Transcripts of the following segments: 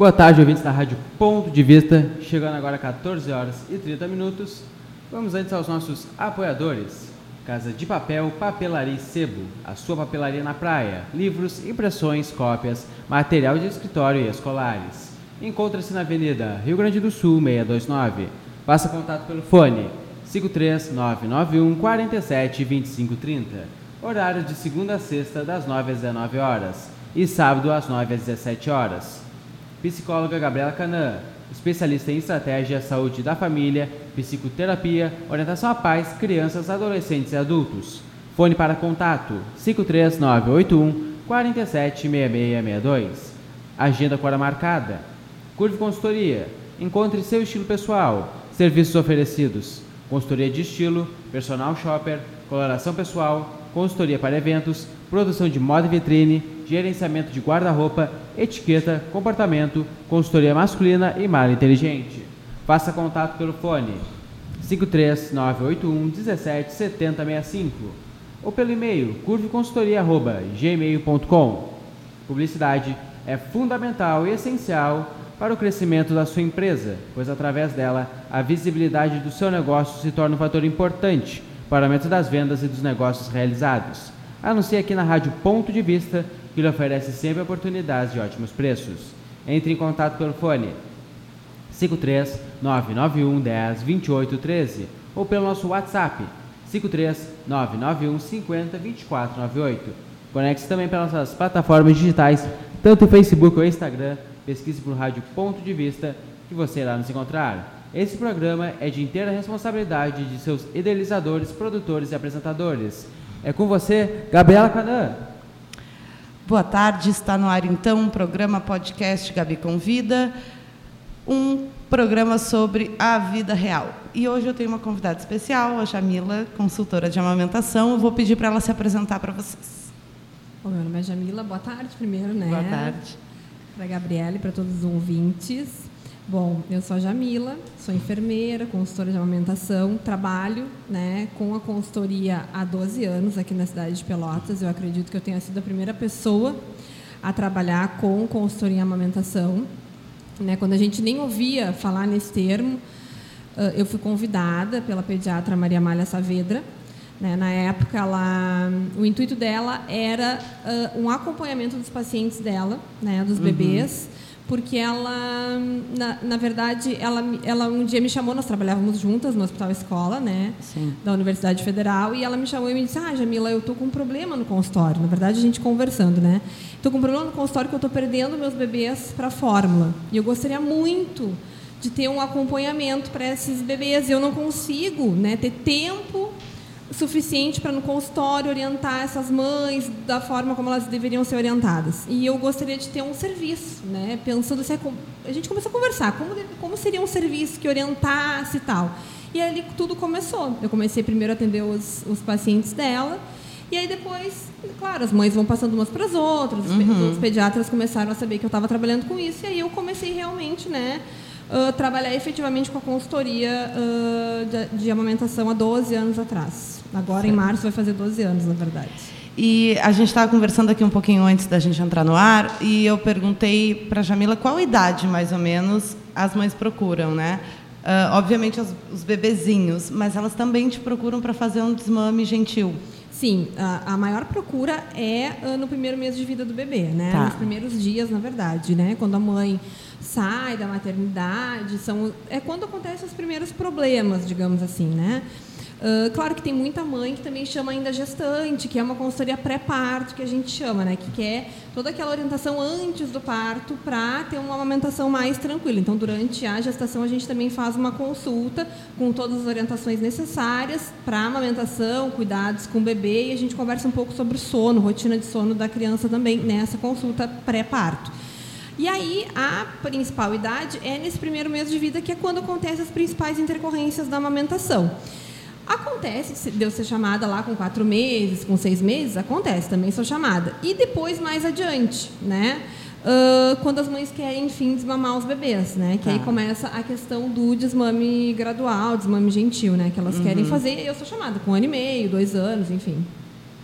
Boa tarde, ouvintes da Rádio Ponto de Vista. Chegando agora 14 horas e 30 minutos. Vamos antes aos nossos apoiadores. Casa de Papel, Papelaria e Sebo. A sua papelaria na praia. Livros, impressões, cópias, material de escritório e escolares. Encontra-se na Avenida Rio Grande do Sul, 629. Faça contato pelo fone 53991 47 25 30. Horário de segunda a sexta, das 9 às 19 horas. E sábado, às 9 às 17 horas. Psicóloga Gabriela Canã, especialista em estratégia, saúde da família, psicoterapia, orientação a pais, crianças, adolescentes e adultos. Fone para contato 53981 476662. Agenda com hora marcada. Curve Consultoria. Encontre seu estilo pessoal. Serviços oferecidos: consultoria de estilo, personal shopper, coloração pessoal, consultoria para eventos, produção de moda e vitrine, gerenciamento de guarda-roupa, etiqueta, comportamento, consultoria masculina e mala inteligente. Faça contato pelo fone 53981 17 7065 ou pelo e-mail curveconsultoria.gmail.com. Publicidade é fundamental e essencial para o crescimento da sua empresa, pois através dela a visibilidade do seu negócio se torna um fator importante para o aumento das vendas e dos negócios realizados. Anuncie aqui na Rádio Ponto de Vista, que lhe oferece sempre oportunidades de ótimos preços. Entre em contato pelo fone 53 991 10 28 13 ou pelo nosso WhatsApp 53 991 50 24 98. Conecte-se também pelas nossas plataformas digitais, tanto o Facebook ou Instagram. Pesquise por Rádio Ponto de Vista que você irá nos encontrar. Esse programa é de inteira responsabilidade de seus idealizadores, produtores e apresentadores. É com você, Gabriela Canã. Boa tarde, está no ar então um programa podcast Gabi Convida, um programa sobre a vida real. E hoje eu tenho uma convidada especial, a Jamila, consultora de amamentação. Eu vou pedir para ela se apresentar para vocês. Bom, meu nome é Jamila, boa tarde primeiro, né? Boa tarde. Para a Gabriela e para todos os ouvintes. Bom, eu sou a Jamila, sou enfermeira, consultora de amamentação, trabalho né, com a consultoria há 12 anos aqui na cidade de Pelotas. Eu acredito que eu tenha sido a primeira pessoa a trabalhar com consultoria em amamentação. Né, quando a gente nem ouvia falar nesse termo, eu fui convidada pela pediatra Maria Malha Saavedra. Né, na época, ela, o intuito dela era um acompanhamento dos pacientes dela, né, dos bebês, uhum porque ela, na, na verdade, ela, ela um dia me chamou, nós trabalhávamos juntas no Hospital Escola, né, Sim. da Universidade Federal, e ela me chamou e me disse, ah, Jamila, eu estou com um problema no consultório. Na verdade, a gente conversando, né, estou com um problema no consultório que eu estou perdendo meus bebês para a fórmula, e eu gostaria muito de ter um acompanhamento para esses bebês, e eu não consigo, né, ter tempo suficiente para no consultório orientar essas mães da forma como elas deveriam ser orientadas. E eu gostaria de ter um serviço, né? Pensando se é a gente começou a conversar como como seria um serviço que orientasse e tal. E ali tudo começou. Eu comecei primeiro a atender os, os pacientes dela. E aí depois, claro, as mães vão passando umas para as outras, uhum. os pediatras começaram a saber que eu estava trabalhando com isso, e aí eu comecei realmente, né, uh, trabalhar efetivamente com a consultoria uh, de, de, amamentação há 12 anos atrás. Agora, em março, vai fazer 12 anos, na verdade. E a gente estava conversando aqui um pouquinho antes da gente entrar no ar, e eu perguntei para a Jamila qual idade, mais ou menos, as mães procuram, né? Uh, obviamente, os, os bebezinhos, mas elas também te procuram para fazer um desmame gentil. Sim, a, a, maior procura é uh, no primeiro mês de vida do bebê, né? Tá. Nos primeiros dias, na verdade, né? Quando a mãe sai da maternidade, são é quando acontecem os primeiros problemas, digamos assim, né? Uh, claro que tem muita mãe que também chama ainda gestante, que é uma consultoria pré-parto, que a gente chama, né? Que quer toda aquela orientação antes do parto para ter uma amamentação mais tranquila. Então, durante a gestação, a gente também faz uma consulta com todas as orientações necessárias para amamentação, cuidados com o bebê, e a gente conversa um pouco sobre sono, rotina de sono da criança também nessa consulta pré-parto. E aí, a principal idade é nesse primeiro mês de vida, que é quando acontecem as principais intercorrências da amamentação. Acontece de eu ser chamada lá com quatro meses, com seis meses, acontece, também sou chamada. E depois, mais adiante, né? Uh, quando as mães querem, enfim, desmamar os bebês, né? Que tá. aí começa a questão do desmame gradual, desmame gentil, né? Que elas uhum. querem fazer. Eu sou chamada com um ano e meio, dois anos, enfim.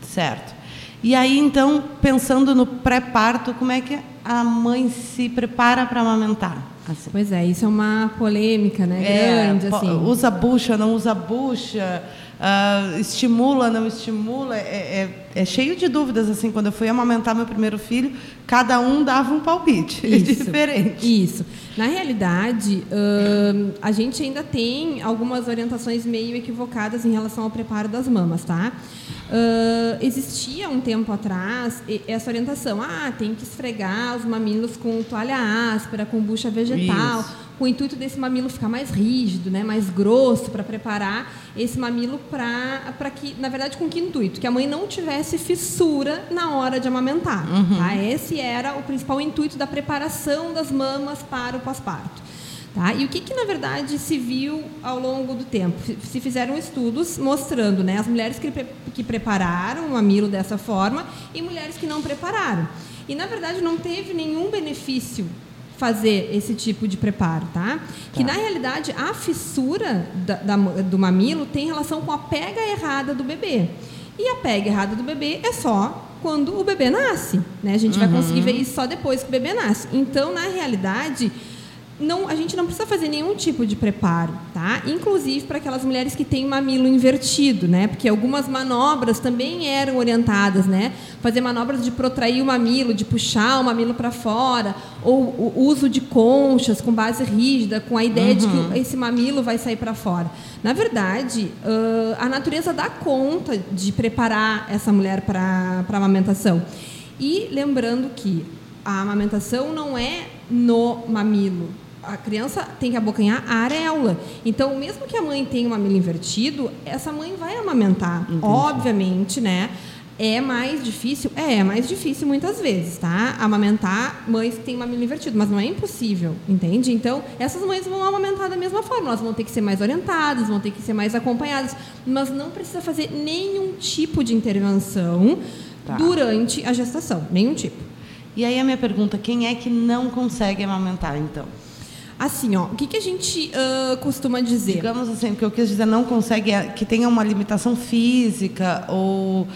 Certo. E aí, então, pensando no pré-parto, como é que a mãe se prepara para amamentar? Assim. Pois é, isso é uma polêmica, né? É, Grande, assim. Usa bucha, não usa bucha, uh, estimula, não estimula. É, é, é, cheio de dúvidas, assim. Quando eu fui amamentar meu primeiro filho, cada um dava um palpite isso, diferente. Isso. Na realidade, uh, a gente ainda tem algumas orientações meio equivocadas em relação ao preparo das mamas, tá? Uh, existia um tempo atrás essa orientação, ah, tem que esfregar os mamilos com toalha áspera, com bucha vegetal, Isso. Com o intuito desse mamilo ficar mais rígido, né, mais grosso, para preparar esse mamilo para que, na verdade, com que intuito? Que a mãe não tivesse fissura na hora de amamentar. Uhum. Tá? Esse era o principal intuito da preparação das mamas para o pós-parto. Tá? E o que, que, na verdade, se viu ao longo do tempo? Se fizeram estudos mostrando né, as mulheres que, que prepararam o mamilo dessa forma e mulheres que não prepararam. E, na verdade, não teve nenhum benefício fazer esse tipo de preparo, tá? tá. Que na realidade a fissura da, da, do mamilo tem relação com a pega errada do bebê. E a pega errada do bebê é só quando o bebê nasce, né? A gente uhum. vai conseguir ver isso só depois que o bebê nasce. Então, na realidade, não, a gente não precisa fazer nenhum tipo de preparo, tá? Inclusive para aquelas mulheres que têm mamilo invertido, né? Porque algumas manobras também eram orientadas, né? Fazer manobras de protrair o mamilo, de puxar o mamilo para fora, ou o uso de conchas com base rígida, com a ideia uhum. de que uhum. esse mamilo vai sair para fora. Na verdade, a natureza dá conta de preparar essa mulher para a amamentação. E lembrando que a amamentação não é no mamilo, a criança tem que abocanhar a areola. Então, mesmo que a mãe tenha um mamilo invertido, essa mãe vai amamentar. Entendi. Obviamente, né? É mais difícil? É, é mais difícil muitas vezes, tá? Amamentar mães que têm mamilo invertido, mas não é impossível, entende? Então, essas mães vão amamentar da mesma forma, elas vão ter que ser mais orientadas, vão ter que ser mais acompanhadas, mas não precisa fazer nenhum tipo de intervenção tá. durante a gestação, nenhum tipo. E aí a minha pergunta, quem é que não consegue amamentar, então? Assim, ó, o que, que a gente uh, costuma dizer? Digamos assim, porque eu quis dizer não consegue é que tenha uma limitação física ou,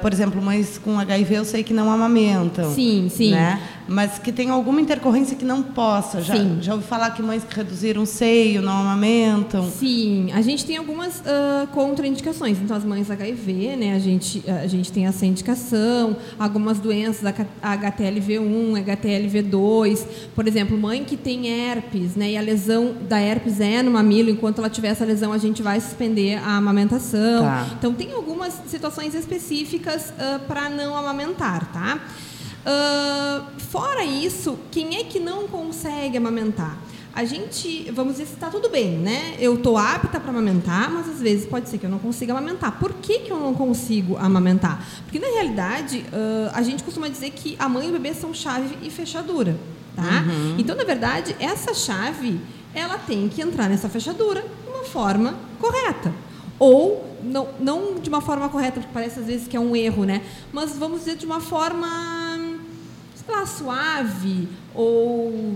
por exemplo, mães com HIV eu sei que não amamentam. Sim, sim. Né? Mas que tem alguma intercorrência que não possa. Já, sim. já ouvi falar que mães que reduziram o seio não amamentam. Sim, a gente tem algumas uh, contraindicações. Então, as mães HIV, né, a gente, a gente tem essa indicação. Algumas doenças, HTLV1, HTLV2. Por exemplo, mãe que tem herpes herpes, né? E a lesão da herpes é no mamilo, enquanto ela tiver essa lesão, a gente vai suspender a amamentação. Tá. Então, tem algumas situações específicas uh, para não amamentar, tá? Uh, fora isso, quem é que não consegue amamentar? A gente, vamos dizer, está tudo bem, né? Eu estou apta para amamentar, mas às vezes pode ser que eu não consiga amamentar. Por que, que eu não consigo amamentar? Porque, na realidade, uh, a gente costuma dizer que a mãe e o bebê são chave e fechadura. Tá? Uhum. Então, na verdade, essa chave ela tem que entrar nessa fechadura de uma forma correta. Ou, não, não de uma forma correta, porque parece às vezes que é um erro, né? Mas vamos dizer de uma forma, sei lá, suave ou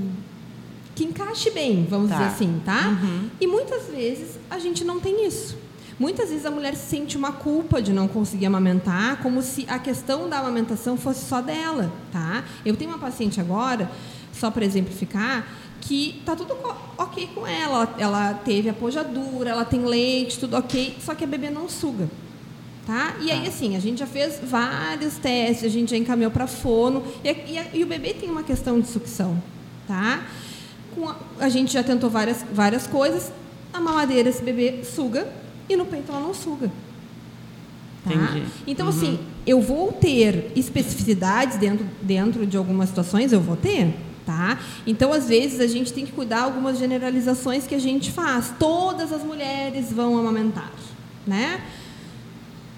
que encaixe bem, vamos tá. dizer assim, tá? Uhum. E muitas vezes a gente não tem isso. Muitas vezes a mulher sente uma culpa de não conseguir amamentar, como se a questão da amamentação fosse só dela, tá? Eu tenho uma paciente agora só para exemplificar, que tá tudo ok com ela. Ela teve apojadura, ela tem leite, tudo ok, só que a bebê não suga. Tá? E aí, tá. assim, a gente já fez vários testes, a gente já encaminhou para fono, e, e, e, o bebê tem uma questão de sucção. Tá? A, a, gente já tentou várias, várias coisas, a mamadeira esse bebê suga e no peito ela não suga. Tá? Entendi. Então, uhum. assim, eu vou ter especificidades dentro, dentro de algumas situações, eu vou ter, Tá? Então, às vezes, a gente tem que cuidar algumas generalizações que a gente faz. Todas as mulheres vão amamentar, né?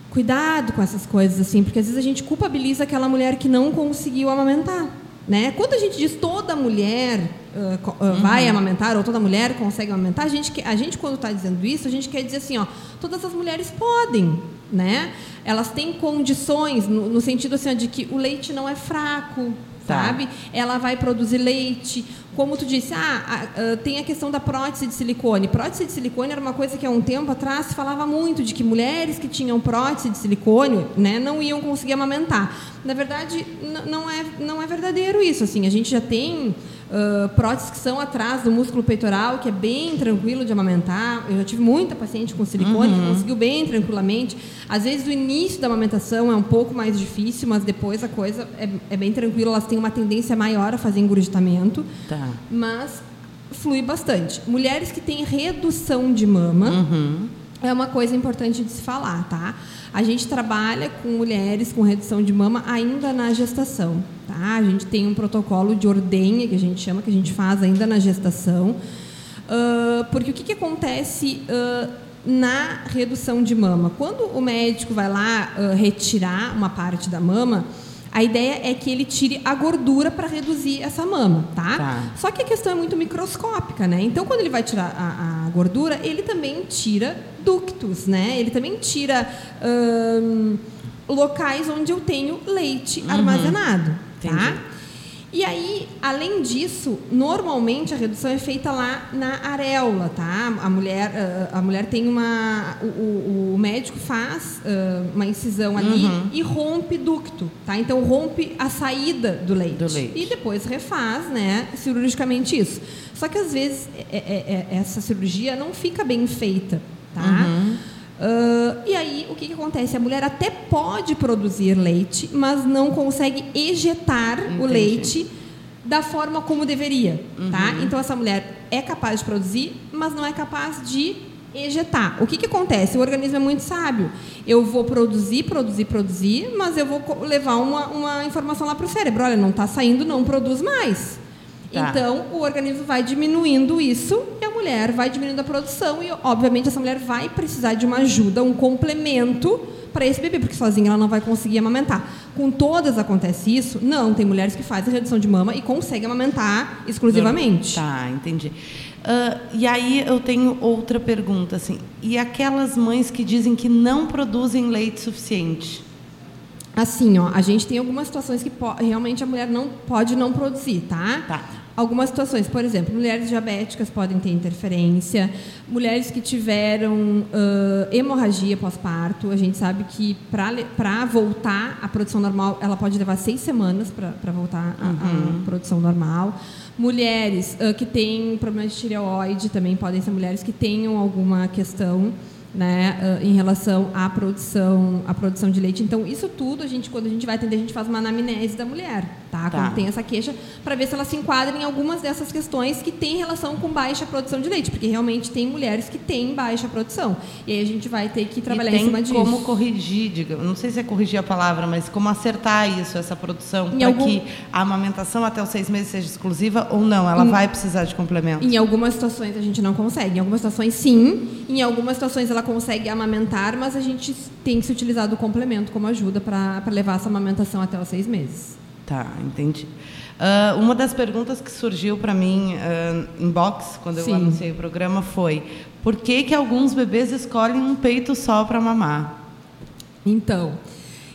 Cuidado com essas coisas, assim, porque às vezes a gente culpabiliza aquela mulher que não conseguiu amamentar. Né? Quando a gente diz toda mulher uh, uh, vai uhum. amamentar ou toda mulher consegue amamentar, a gente, a gente quando está dizendo isso, a gente quer dizer assim, ó, todas as mulheres podem, né? Elas têm condições no, no sentido assim ó, de que o leite não é fraco, Tá. sabe? Ela vai produzir leite, como tu disse, ah, ah, tem a questão da prótese de silicone. Prótese de silicone era uma coisa que há um tempo atrás se falava muito de que mulheres que tinham prótese de silicone, né, não iam conseguir amamentar. Na verdade, não é, não é verdadeiro isso. Assim, a gente já tem uh, próteses que são atrás do músculo peitoral, que é bem tranquilo de amamentar. Eu já tive muita paciente com silicone uhum. que conseguiu bem tranquilamente. Às vezes, o início da amamentação é um pouco mais difícil, mas depois a coisa é, é bem tranquila. Elas têm uma tendência maior a fazer engurgitamento. Tá. Mas flui bastante. Mulheres que têm redução de mama. Uhum. É uma coisa importante de se falar, tá? A gente trabalha com mulheres com redução de mama ainda na gestação. Tá? A gente tem um protocolo de ordenha, que a gente chama, que a gente faz ainda na gestação. Uh, porque o que, que acontece uh, na redução de mama? Quando o médico vai lá uh, retirar uma parte da mama, a ideia é que ele tire a gordura para reduzir essa mama, tá? tá? Só que a questão é muito microscópica, né? Então, quando ele vai tirar a, a gordura, ele também tira ductos, né? Ele também tira hum, locais onde eu tenho leite uhum. armazenado. Entendi. Tá? E aí, além disso, normalmente a redução é feita lá na areola, tá? A mulher, ah, a mulher tem uma, o, o médico faz uh, uma incisão ali uhum. e rompe ducto, tá? Então rompe a saída do leite. do leite. E depois refaz, né, cirurgicamente isso. Só que às vezes é, é, é, essa cirurgia não fica bem feita, tá? Uhum. Uh, e aí, o que, que, acontece? A mulher até pode produzir leite, mas não consegue ejetar Entendi. o leite da forma como deveria, uhum. tá? Então, essa mulher é capaz de produzir, mas não é capaz de ejetar. O que, que acontece? O organismo é muito sábio. Eu vou produzir, produzir, produzir, mas eu vou levar uma, uma informação lá para o cérebro. Olha, não está saindo, não produz mais. Tá. Então, o organismo vai diminuindo isso e a mulher vai diminuindo a produção e, obviamente, essa mulher vai precisar de uma ajuda, um complemento para esse bebê, porque sozinha ela não vai conseguir amamentar. Com todas acontece isso? Não, tem mulheres que fazem redução de mama e conseguem amamentar exclusivamente. Tá, entendi. Uh, e aí eu tenho outra pergunta, assim, e aquelas mães que dizem que não produzem leite suficiente? Assim, ó, a gente tem algumas situações que realmente a mulher não pode não produzir, tá? Tá algumas situações. Por exemplo, mulheres diabéticas podem ter interferência, mulheres que tiveram uh, hemorragia pós-parto. A gente sabe que para voltar à produção normal, ela pode levar seis semanas para voltar à, uhum. produção normal. Mulheres uh, que têm problemas de tireoide também podem ser mulheres que tenham alguma questão né, em relação à produção, à produção de leite. Então, isso tudo, a gente, quando a gente vai atender, a gente faz uma anamnese da mulher, tá? tá. Quando tem essa queixa, para ver se ela se enquadra em algumas dessas questões que têm relação com baixa produção de leite, porque realmente tem mulheres que têm baixa produção. E aí a gente vai ter que trabalhar em cima disso. como corrigir, diga, não sei se é corrigir a palavra, mas como acertar isso, essa produção, para algum... que a amamentação até os seis meses seja exclusiva ou não, ela em... vai precisar de complemento? Em algumas situações a gente não consegue, em algumas situações sim, em algumas situações ela consegue amamentar, mas a gente tem que se utilizar do complemento como ajuda para levar essa amamentação até os seis meses. Tá, entendi. Uh, uma das perguntas que surgiu para mim uh, em box, quando eu Sim. anunciei o programa, foi por que, que alguns bebês escolhem um peito só para mamar? Então,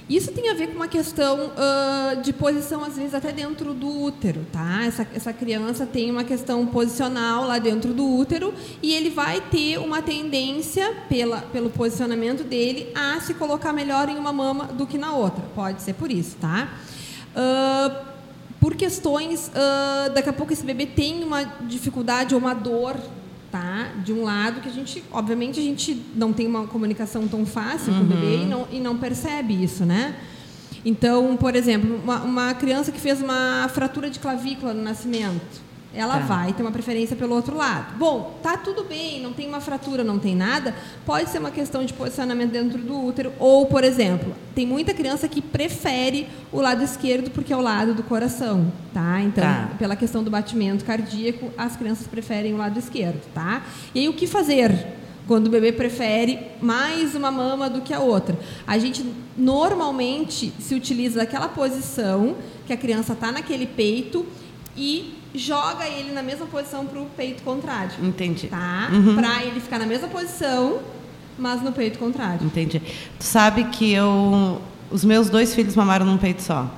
isso tem a ver com uma questão uh, de posição, às vezes, até dentro do útero, tá? Essa, essa criança tem uma questão posicional lá dentro do útero e ele vai ter uma tendência, pela, pelo posicionamento dele, a se colocar melhor em uma mama do que na outra. Pode ser por isso, tá? Uh, por questões, uh, daqui a pouco esse bebê tem uma dificuldade ou uma dor tá? De um lado que a gente, obviamente, a gente não tem uma comunicação tão fácil uhum. com o bebê e não, e não percebe isso, né? Então, por exemplo, uma, uma criança que fez uma fratura de clavícula no nascimento, ela tá. vai ter uma preferência pelo outro lado. Bom, tá tudo bem, não tem uma fratura, não tem nada. Pode ser uma questão de posicionamento dentro do útero. Ou, por exemplo, tem muita criança que prefere o lado esquerdo porque é o lado do coração, tá? Então, tá. pela questão do batimento cardíaco, as crianças preferem o lado esquerdo, tá? E aí, o que fazer? Quando o bebê prefere mais uma mama do que a outra. A gente normalmente se utiliza daquela posição que a criança está naquele peito e joga ele na mesma posição para o peito contrário. Entendi. Tá? Uhum. Para ele ficar na mesma posição, mas no peito contrário. Entendi. Tu sabe que eu, os meus dois filhos mamaram num peito só.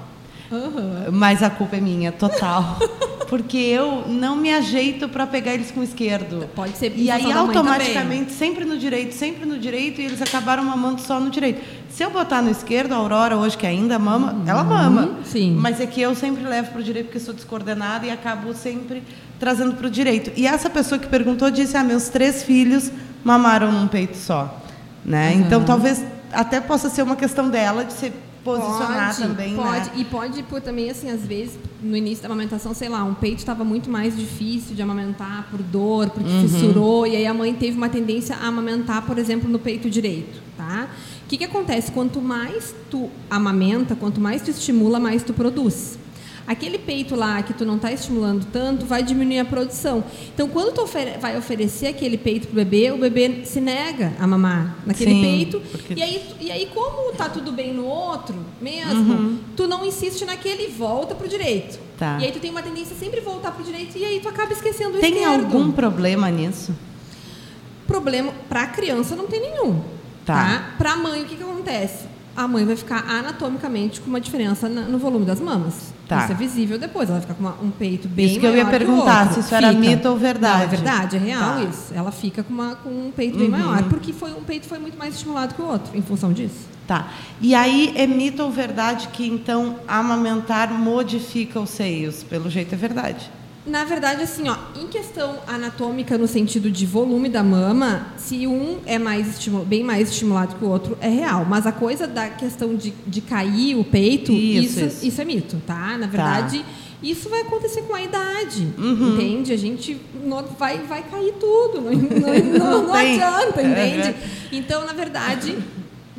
Uhum. Mas a culpa é minha, total. porque eu não me ajeito para pegar eles com o esquerdo. Pode ser E aí automaticamente sempre no direito, sempre no direito e eles acabaram mamando só no direito. Se eu botar no esquerdo, a Aurora hoje que ainda mama, ela mama. Uhum, sim. Mas é que eu sempre levo para o direito porque sou descoordenada e acabo sempre trazendo para o direito. E essa pessoa que perguntou disse: "Ah, meus três filhos mamaram num peito só", né? Uhum. Então talvez até possa ser uma questão dela de se posicionar pode, também, pode. né? E pode por também, assim, às vezes, no início da amamentação, sei lá, um peito estava muito mais difícil de amamentar por dor, porque Uhum. fissurou, e aí a mãe teve uma tendência a amamentar, por exemplo, no peito direito, tá? O que, que acontece? Quanto mais tu amamenta, quanto mais tu estimula, mais tu produz. Aquele peito lá que tu não está estimulando tanto, vai diminuir a produção. Então, quando tu ofere- vai oferecer aquele peito pro bebê, o bebê se nega a mamar naquele Sim, peito. porque- E aí, e aí, como tá tudo bem no outro mesmo, Uhum. tu não insiste naquele e volta pro direito. Tá. E aí tu tem uma tendência a sempre voltar pro direito e aí tu acaba esquecendo o Tem esquerdo. algum problema nisso? problema para a criança não tem nenhum. Tá. Tá? Para a mãe o que que acontece? A mãe vai ficar anatomicamente com uma diferença no volume das mamas. Tá. Isso é visível depois. Ela vai ficar com uma- um peito bem Isso que eu ia maior perguntar, se isso era Fica. mito ou verdade. Não, é verdade, é real Tá. isso. Ela fica com, uma, com um peito bem Uhum. maior, porque foi, um peito foi muito mais estimulado que o outro, em função disso. Tá. E aí é mito ou verdade que então amamentar modifica os seios? Pelo jeito é verdade. Na verdade, assim, ó, em questão anatômica, no sentido de volume da mama, se um é mais bem mais estimulado que o outro, é real. Mas a coisa da questão de, de cair o peito, Isso, isso, isso. isso. é mito, tá? Na verdade, isso vai acontecer com a idade, Uhum. entende? A gente não- vai, vai cair tudo, não, não- não- não adianta, entende? Uhum. Então, na verdade,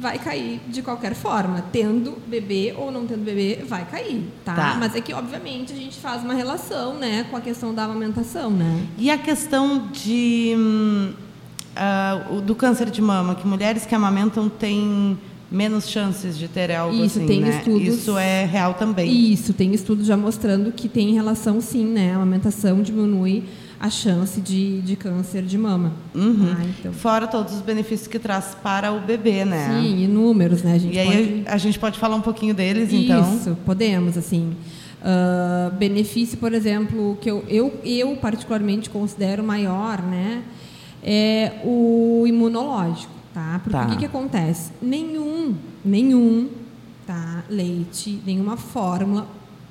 vai cair de qualquer forma. Tendo bebê ou não tendo bebê, vai cair, tá? Tá. Mas é que, obviamente, a gente faz uma relação, né, com a questão da amamentação, né? E a questão de o- do câncer de mama, que mulheres que amamentam têm menos chances de ter algo Isso, assim, tem né? estudos- Isso é real também. Isso, tem estudos já mostrando que tem relação sim, né? A amamentação diminui a chance de, de câncer de mama. Uhum. Ah, então. Fora todos os benefícios que traz para o bebê, né? Sim, inúmeros, né? A gente E aí pode... a gente pode falar um pouquinho deles, então. Isso, podemos, assim. Ah, benefício, por exemplo, que eu, eu, eu particularmente considero maior, né? É o imunológico, tá? Porque Tá. o que, que acontece? Nenhum, nenhum tá, leite, nenhuma fórmula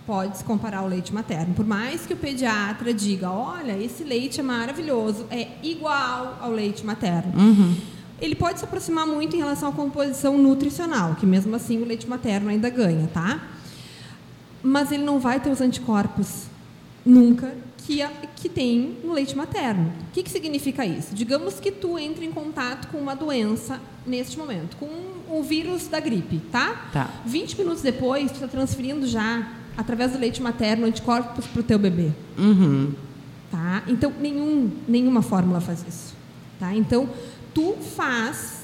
pode se comparar ao leite materno. Por mais que o pediatra diga, olha, esse leite é maravilhoso, é igual ao leite materno. Uhum. Ele pode se aproximar muito em relação à composição nutricional, que mesmo assim o leite materno ainda ganha, tá? Mas ele não vai ter os anticorpos nunca que, a- que tem no leite materno. O que, que significa isso? Digamos que tu entre em contato com uma doença neste momento, com o vírus da gripe, tá? Tá. 20 minutos depois, tu está transferindo já, através do leite materno, anticorpos para o teu bebê. Uhum. Tá? Então, nenhum, nenhuma fórmula faz isso. Tá? Então, tu faz,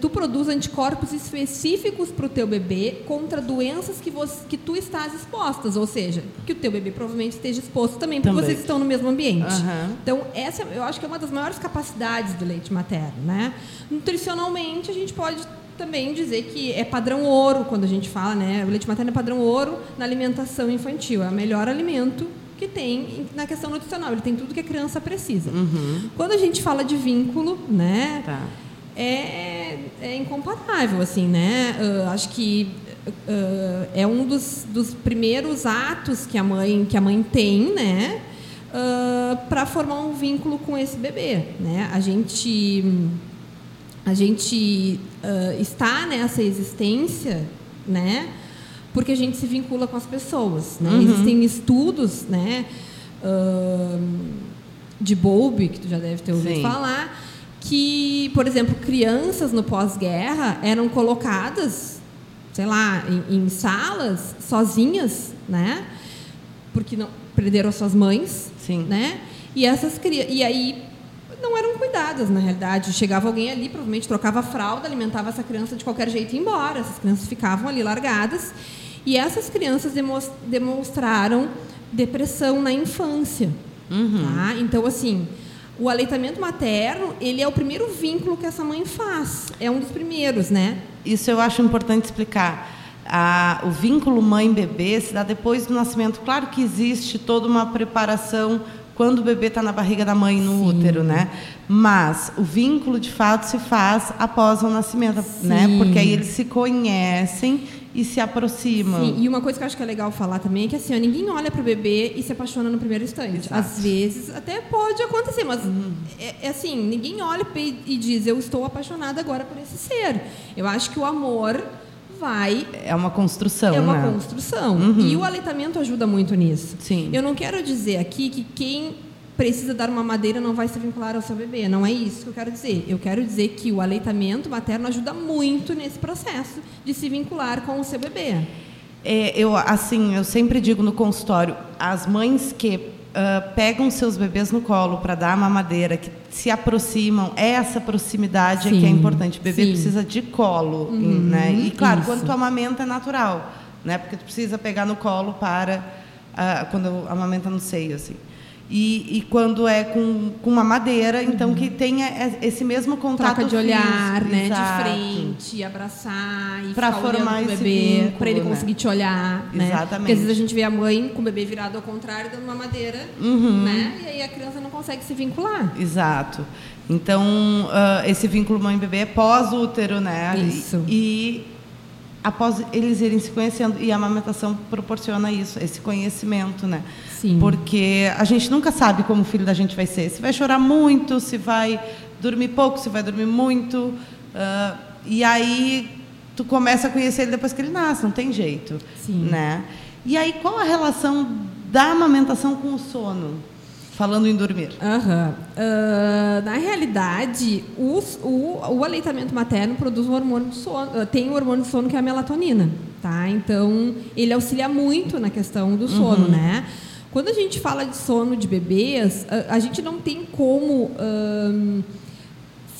tu produz anticorpos específicos para o teu bebê contra doenças que, você, que tu estás expostas, ou seja, que o teu bebê provavelmente esteja exposto também, porque Também. vocês estão no mesmo ambiente. Aham. Então, essa eu acho que é uma das maiores capacidades do leite materno. Né? Nutricionalmente, a gente pode também dizer que é padrão ouro quando a gente fala, né? O leite materno é padrão ouro na alimentação infantil. É o melhor alimento que tem na questão nutricional. Ele tem tudo que a criança precisa. Quando a gente fala de vínculo, né? Tá. é, é incomparável, assim, né? Ah, acho que ah, é um dos, dos primeiros atos que a mãe, que a mãe tem, né? para formar um vínculo com esse bebê, né? A gente, a gente ah, está nessa existência, né? Porque a gente se vincula com as pessoas, né? Existem estudos, né? ah, de Bowlby, que tu já deve ter ouvido Sim. falar, que, por exemplo, crianças no pós-guerra eram colocadas, sei lá, em, em salas sozinhas, né? Porque não perderam as suas mães, Sim. né? E essas e aí não eram cuidadas, na realidade. Chegava alguém ali, provavelmente trocava a fralda, alimentava essa criança de qualquer jeito e ia embora. Essas crianças ficavam ali largadas. E essas crianças demonstraram depressão na infância. tá? Então, assim, o aleitamento materno, ele é o primeiro vínculo que essa mãe faz. É um dos primeiros, né? Isso eu acho importante explicar. a, o vínculo mãe-bebê se dá depois do nascimento. Claro que existe toda uma preparação quando o bebê está na barriga da mãe no Sim. útero, né? Mas o vínculo de fato se faz após o nascimento, Sim. né? Porque aí eles se conhecem e se aproximam. Sim, e uma coisa que eu acho que é legal falar também é que assim, ó, ninguém olha para o bebê e se apaixona no primeiro instante. Exato. Às vezes até pode acontecer, mas uhum. é, é, assim, ninguém olha e diz eu estou apaixonada agora por esse ser. Eu acho que o amor vai. É uma construção. É uma né? construção. Uhum. E o aleitamento ajuda muito nisso. Sim. Eu não quero dizer aqui que quem precisa dar uma madeira não vai se vincular ao seu bebê. Não é isso que eu quero dizer. Eu quero dizer que o aleitamento materno ajuda muito nesse processo de se vincular com o seu bebê. É, eu assim, eu sempre digo no consultório, as mães que uh, pegam seus bebês no colo para dar a mamadeira, que se aproximam, essa proximidade sim, é que é importante. O bebê sim. precisa de colo, uhum, né? E claro, isso. quando tu amamenta é natural, né? Porque tu precisa pegar no colo para uh, quando amamenta no seio, assim. E, e, quando é com, com uma madeira, então uhum. que tenha esse mesmo contato Troca de olhar, físico, né, de frente, abraçar e pra formar o bebê, para ele né? conseguir te olhar, né? Exatamente. Porque às vezes a gente vê a mãe com o bebê virado ao contrário dando uma madeira, uhum. né? E aí a criança não consegue se vincular. Exato. Então, uh, esse vínculo mãe-bebê é pós-útero, né? Isso. E, após eles irem se conhecendo e a amamentação proporciona isso, esse conhecimento, né? Sim. Porque a gente nunca sabe como o filho da gente vai ser. Se vai chorar muito, se vai dormir pouco, se vai dormir muito. Uh, e aí tu começa a conhecer ele depois que ele nasce, não tem jeito, Sim. né? E aí qual a relação da amamentação com o sono? Falando em dormir. Uhum. Uh, na realidade, os, o, o, aleitamento materno produz um hormônio do sono, uh, tem um hormônio do sono que é a melatonina, tá? Então, ele auxilia muito na questão do sono, uhum. né? Quando a gente fala de sono de bebês, a, a gente não tem como um,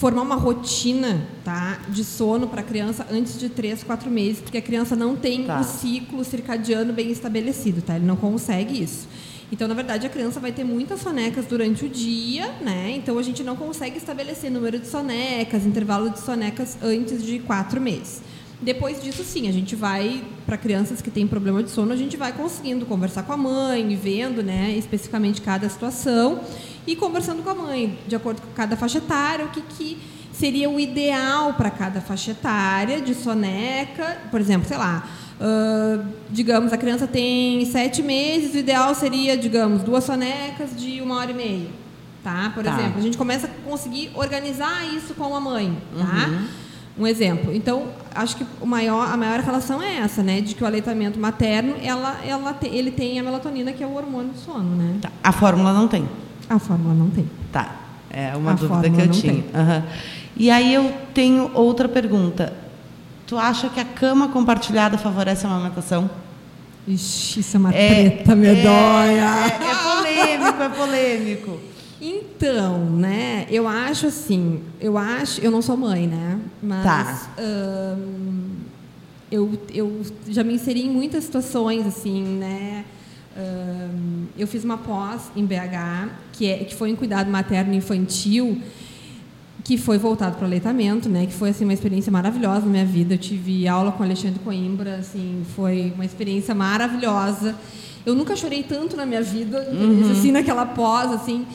formar uma rotina tá, de sono para a criança antes de 3, 4 meses, porque a criança não tem tá. o ciclo circadiano bem estabelecido, tá? Ele não consegue isso. Então, na verdade, a criança vai ter muitas sonecas durante o dia, né? Então, a gente não consegue estabelecer número de sonecas, intervalo de sonecas antes de quatro meses. Depois disso, sim, a gente vai, para crianças que têm problema de sono, a gente vai conseguindo conversar com a mãe, vendo né, especificamente cada situação e conversando com a mãe, de acordo com cada faixa etária, o que, que seria o ideal para cada faixa etária de soneca, por exemplo, sei lá, Uh, digamos, a criança tem sete meses, o ideal seria, digamos, duas sonecas de uma hora e meia, tá? Por tá. exemplo, a gente começa a conseguir organizar isso com a mãe, tá? Uhum. Um exemplo. Então, acho que o maior, a maior relação é essa, né? De que o aleitamento materno, ela, ela te, ele tem a melatonina, que é o hormônio do sono, né? Tá. A fórmula não tem? A fórmula não tem. Tá. É uma a dúvida que eu tinha. Uhum. E aí eu tenho outra pergunta. Tu acha que a cama compartilhada favorece a amamentação? Ixi, isso é uma é, treta medonha. É, é polêmico, é polêmico. Então, né, eu acho assim, eu acho, eu não sou mãe, né? Mas tá. hum, eu, eu já me inseri em muitas situações, assim, né? Hum, eu fiz uma pós em BH, que, é, que foi em cuidado materno infantil, que foi voltado para o aleitamento, né? Que foi assim uma experiência maravilhosa na minha vida. Eu tive aula com Alexandre Coimbra, assim, foi uma experiência maravilhosa. Eu nunca chorei tanto na minha vida, uhum. assim, naquela pós, assim.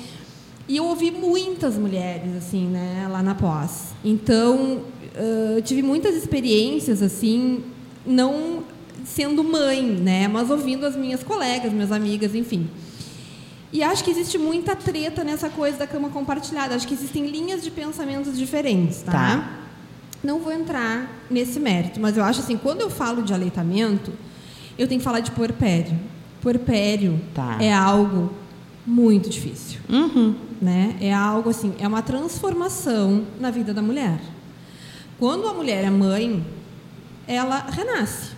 E eu ouvi muitas mulheres, assim, né, lá na pós. Então, uh, tive muitas experiências, assim, não sendo mãe, né, mas ouvindo as minhas colegas, minhas amigas, enfim. E acho que existe muita treta nessa coisa da cama compartilhada. Acho que existem linhas de pensamentos diferentes, tá? tá. Não vou entrar nesse mérito, mas eu acho assim, quando eu falo de aleitamento, eu tenho que falar de puerpério. Puerpério tá. é algo muito difícil. Uhum. Né? É algo assim, é uma transformação na vida da mulher. Quando a mulher é mãe, ela renasce.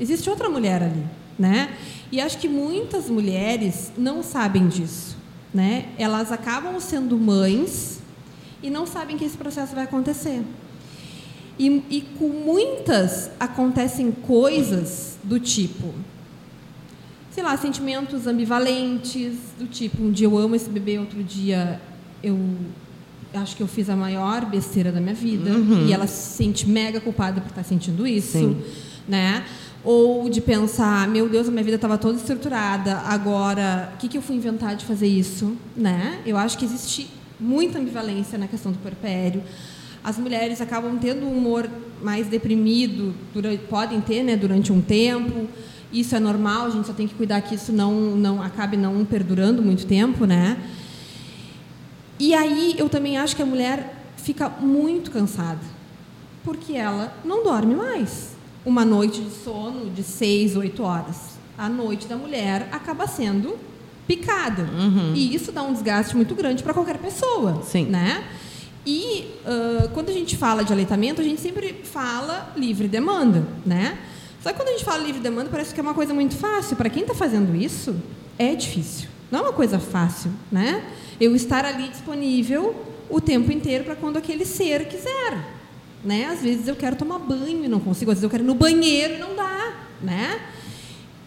Existe outra mulher ali, né? E acho que muitas mulheres não sabem disso, né? Elas acabam sendo mães e não sabem que esse processo vai acontecer. E, e com muitas acontecem coisas do tipo, sei lá, sentimentos ambivalentes, do tipo, um dia eu amo esse bebê, outro dia eu acho que eu fiz a maior besteira da minha vida. Uhum. E ela se sente mega culpada por estar sentindo isso. Sim. né? Ou de pensar, meu Deus, a minha vida estava toda estruturada, agora, o que, que eu fui inventar de fazer isso, né? Eu acho que existe muita ambivalência na questão do puerpério. As mulheres acabam tendo um humor mais deprimido, durante, podem ter, né, durante um tempo. Isso é normal, a gente só tem que cuidar que isso não, não acabe não perdurando muito tempo, né? E aí eu também acho que a mulher fica muito cansada, porque ela não dorme mais. Uma noite de sono de seis, oito horas. A noite da mulher acaba sendo picada. Uhum. E isso dá um desgaste muito grande para qualquer pessoa. Sim. Né? E uh, quando a gente fala de aleitamento, a gente sempre fala livre demanda, né? Só que quando a gente fala livre demanda, parece que é uma coisa muito fácil. Para quem está fazendo isso, é difícil. Não é uma coisa fácil, né? Eu estar ali disponível o tempo inteiro para quando aquele ser quiser, né? Às vezes eu quero tomar banho e não consigo, às vezes eu quero ir no banheiro e não dá, né?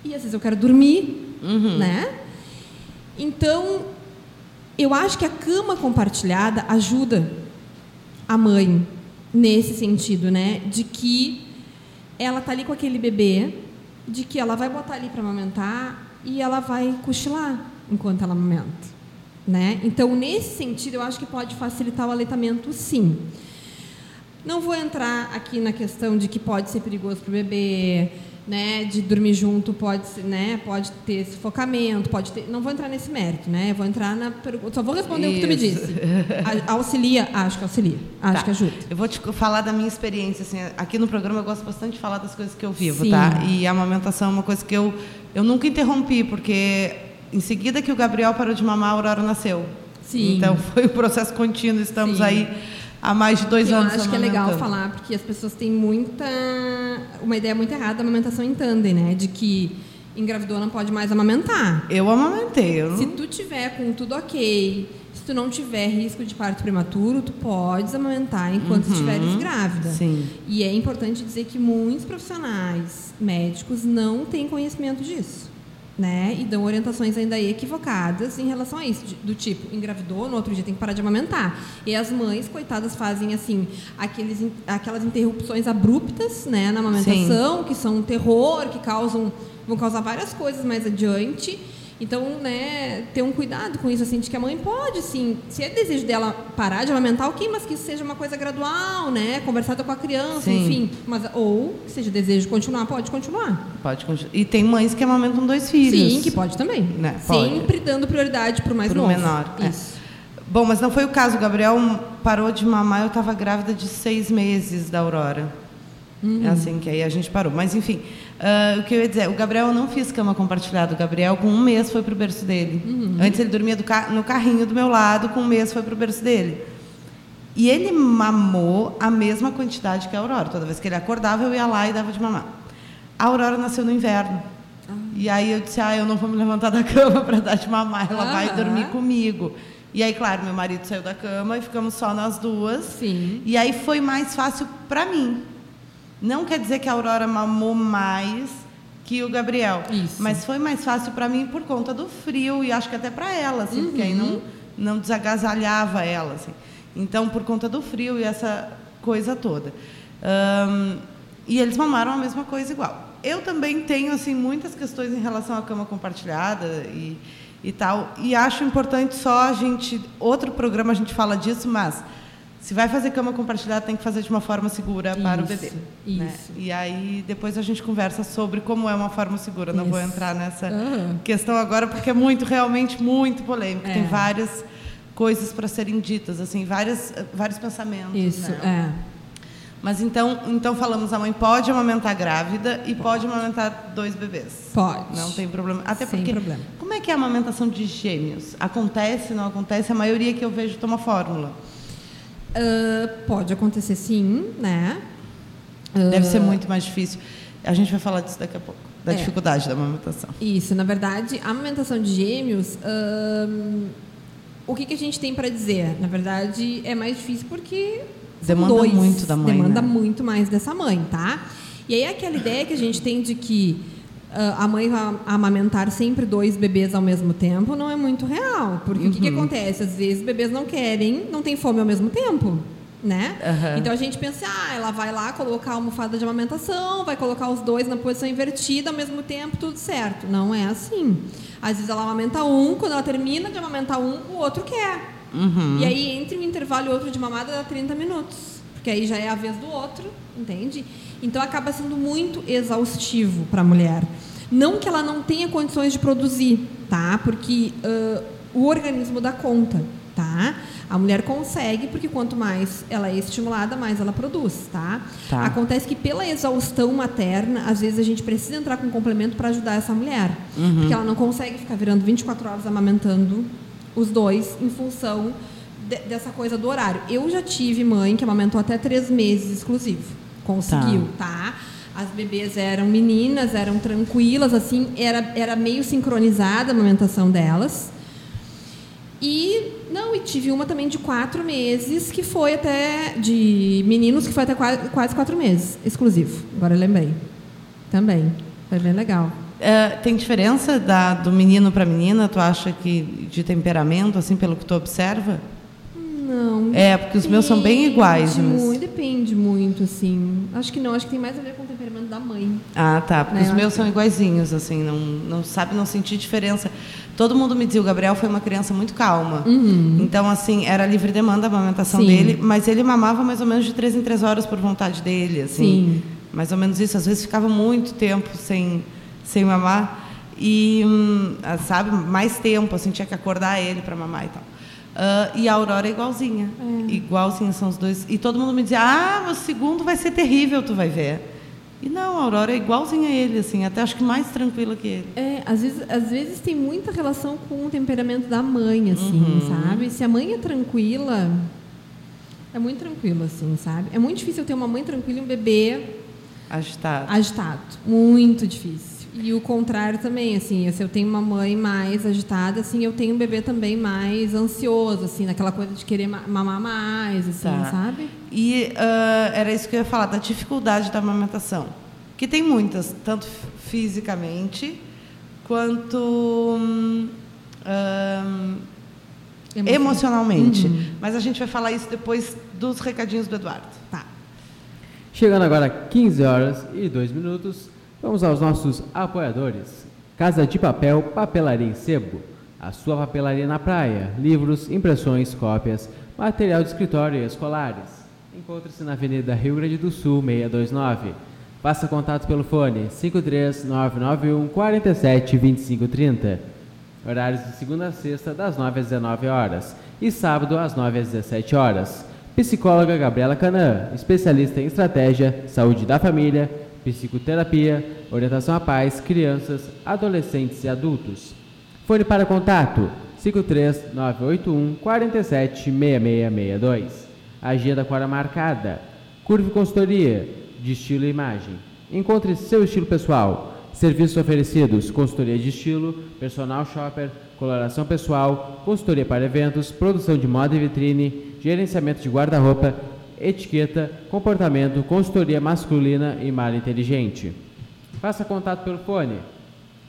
E às vezes eu quero dormir, Uhum. né? Então, eu acho que a cama compartilhada ajuda a mãe nesse sentido, né? De que ela tá ali com aquele bebê, de que ela vai botar ali para amamentar e ela vai cochilar enquanto ela amamenta, né? Então, nesse sentido, eu acho que pode facilitar o aleitamento, sim. Não vou entrar aqui na questão de que pode ser perigoso para o bebê, né? De dormir junto pode, né? Pode ter sufocamento, pode ter. Não vou entrar nesse mérito, né? Vou entrar na pergunta. Só vou responder o que tu me Isso. disse. A- Auxilia, acho que auxilia, acho Tá. que ajuda. Eu vou te falar da minha experiência. Assim, aqui no programa eu gosto bastante de falar das coisas que eu vivo, Sim. tá? E a amamentação é uma coisa que eu, eu nunca interrompi, porque em seguida que o Gabriel parou de mamar, a Aurora nasceu. Sim. Então foi um processo contínuo. Estamos Sim. aí há mais de dois eu anos acho que é legal falar, porque as pessoas têm muita. uma ideia muito errada da amamentação em tandem, né? De que engravidou não pode mais amamentar. Eu amamentei. Eu não... Se tu tiver com tudo ok, se tu não tiver risco de parto prematuro, tu podes amamentar enquanto estiveres grávida. Uhum. Sim. E é importante dizer que muitos profissionais médicos não têm conhecimento disso. Né? E dão orientações ainda equivocadas em relação a isso, do tipo, engravidou, no outro dia tem que parar de amamentar. E as mães, coitadas, fazem assim, aqueles, aquelas interrupções abruptas né, na amamentação, que são um terror, que causam, vão causar várias coisas mais adiante. Então, né, ter um cuidado com isso, assim, de que a mãe pode, sim, se é desejo dela parar de amamentar, ok, mas que isso seja uma coisa gradual, né, conversada com a criança, Sim. enfim. Mas, ou, que seja desejo de continuar, pode continuar. Pode continuar. E tem mães que amamentam dois filhos. Sim, que pode também. Né, pode. Sempre dando prioridade para o mais Pro novo. menor, é. Isso. Bom, mas não foi o caso. O Gabriel parou de mamar, eu estava grávida de seis meses da Aurora. Uhum. É assim que aí a gente parou. Mas enfim, ah, o que eu ia dizer, o Gabriel eu não fiz cama compartilhada. O Gabriel, com um mês, foi pro berço dele. Uhum. Antes ele dormia do ca- no carrinho do meu lado, com um mês foi pro berço dele. E ele mamou a mesma quantidade que a Aurora. Toda vez que ele acordava, eu ia lá e dava de mamar. A Aurora nasceu no inverno. Ah. E aí eu disse, ah, eu não vou me levantar da cama para dar de mamar, ela vai dormir comigo. E aí, claro, meu marido saiu da cama e ficamos só nós duas. Sim. E aí foi mais fácil para mim. Não quer dizer que a Aurora mamou mais que o Gabriel, Isso. mas foi mais fácil para mim por conta do frio e acho que até para ela, assim, porque aí Uhum. não não desagasalhava ela, assim. Então, por conta do frio e essa coisa toda. Ahn, e eles mamaram a mesma coisa igual. Eu também tenho assim muitas questões em relação à cama compartilhada e, e tal. E acho importante só a gente. Outro programa a gente fala disso, mas se vai fazer cama compartilhada, tem que fazer de uma forma segura para o Isso, bebê. né? isso. E aí depois a gente conversa sobre como é uma forma segura. Não vou Isso. entrar nessa Aham. questão agora porque é muito, realmente muito polêmico. É. Tem várias coisas para serem ditas, assim, várias, vários pensamentos. Isso, né? é. Mas então, então falamos, a mãe pode amamentar grávida e pode, amamentar dois bebês. Pode. Não tem problema. Até Sem porque. problema. Como é que é a amamentação de gêmeos? Acontece, não acontece? A maioria que eu vejo toma fórmula. Ah, pode acontecer sim, né? Deve Ah, ser muito mais difícil. A gente vai falar disso daqui a pouco, da É. dificuldade da amamentação. Isso, na verdade, a amamentação de gêmeos, ahn, o que, que a gente tem para dizer? Na verdade, é mais difícil porque Demanda dois, muito da mãe, Demanda né? muito mais dessa mãe, tá? E aí aquela ideia que a gente tem de que ah, a mãe vai amamentar sempre dois bebês ao mesmo tempo não é muito real, porque o que, que Uhum. acontece? Às vezes os bebês não querem, não têm fome ao mesmo tempo. né? Aham. Então a gente pensa, ah, ela vai lá colocar a almofada de amamentação, vai colocar os dois na posição invertida ao mesmo tempo, tudo certo. Não é assim. Às vezes ela amamenta um, quando ela termina de amamentar um, o outro quer. Uhum. E aí, entre um intervalo e outro de mamada, dá 30 minutos. Porque aí já é a vez do outro, entende? Então acaba sendo muito exaustivo para a mulher. Não que ela não tenha condições de produzir, tá? Porque ãh, o organismo dá conta, tá? A mulher consegue, porque quanto mais ela é estimulada, mais ela produz, tá? Tá. Acontece que pela exaustão materna, às vezes a gente precisa entrar com um complemento para ajudar essa mulher. Porque ela não consegue ficar virando 24 horas amamentando os dois em função de- dessa coisa do horário. Eu já tive mãe que amamentou até três meses exclusivo. Conseguiu, tá? As bebês eram meninas, eram tranquilas, assim, era, era meio sincronizada a amamentação delas. E não, e tive uma também de quatro meses que foi até de meninos que foi até quase, quase quatro meses, exclusivo. Agora eu lembrei. Também. Foi bem legal. É, tem diferença da, do menino para menina? Tu acha que de temperamento, assim, pelo que tu observa? Não. É, porque os meus são bem iguais. Depende mas- muito, depende muito, assim. Acho que não, acho que tem mais a ver com o temperamento da mãe. Ah, tá. Porque Né, os eu meus são iguaizinhos, assim, não, não sabe, não sentir diferença. Todo mundo me dizia, o Gabriel foi uma criança muito calma. Então, assim, era livre demanda a amamentação Uhum. Sim. dele, mas ele mamava mais ou menos de três em três horas por vontade dele, assim. Sim. Mais ou menos isso. Às vezes ficava muito tempo sem, sem mamar. E, hum, ah, sabe, mais tempo, assim, tinha que acordar ele para mamar e tal. Ah, e a Aurora é igualzinha. Igualzinha são os dois. E todo mundo me dizia, ah, o segundo vai ser terrível, tu vai ver. E não, a Aurora é igualzinha a ele, assim, até acho que mais tranquila que ele. É, às vezes, às vezes tem muita relação com o temperamento da mãe, assim, Uhum. sabe? Se a mãe é tranquila, é muito tranquilo, assim, sabe? É muito difícil eu ter uma mãe tranquila e um bebê Agitado. agitado. Muito difícil. E o contrário também, assim, se eu tenho uma mãe mais agitada, assim, eu tenho um bebê também mais ansioso, assim, naquela coisa de querer ma- mamar mais, assim, Tá. sabe? E ah, era isso que eu ia falar, da dificuldade da amamentação. Que tem muitas, tanto fisicamente quanto hum, hum, emocionalmente. Mas a gente vai falar isso depois dos recadinhos do Eduardo. Tá. Chegando agora 15 horas e 2 minutos, vamos aos nossos apoiadores. Casa de Papel Papelaria em Sebo. A sua papelaria na praia. Livros, impressões, cópias, material de escritório e escolares. Encontre-se na Avenida Rio Grande do Sul, 629. Faça contato pelo fone 53991 47 25 30. Horários de segunda a sexta, das 9 às 19 horas. E sábado, às 9 às 17 horas. Psicóloga Gabriela Canã, especialista em estratégia, saúde da família, psicoterapia, orientação a pais, crianças, adolescentes e adultos. Fone para contato 53981 47 6662. Agenda com hora marcada. Curve Consultoria, de estilo e imagem. Encontre seu estilo pessoal. Serviços oferecidos: consultoria de estilo, personal shopper, coloração pessoal, consultoria para eventos, produção de moda e vitrine, gerenciamento de guarda-roupa, etiqueta, comportamento, consultoria masculina e mala inteligente. Faça contato pelo fone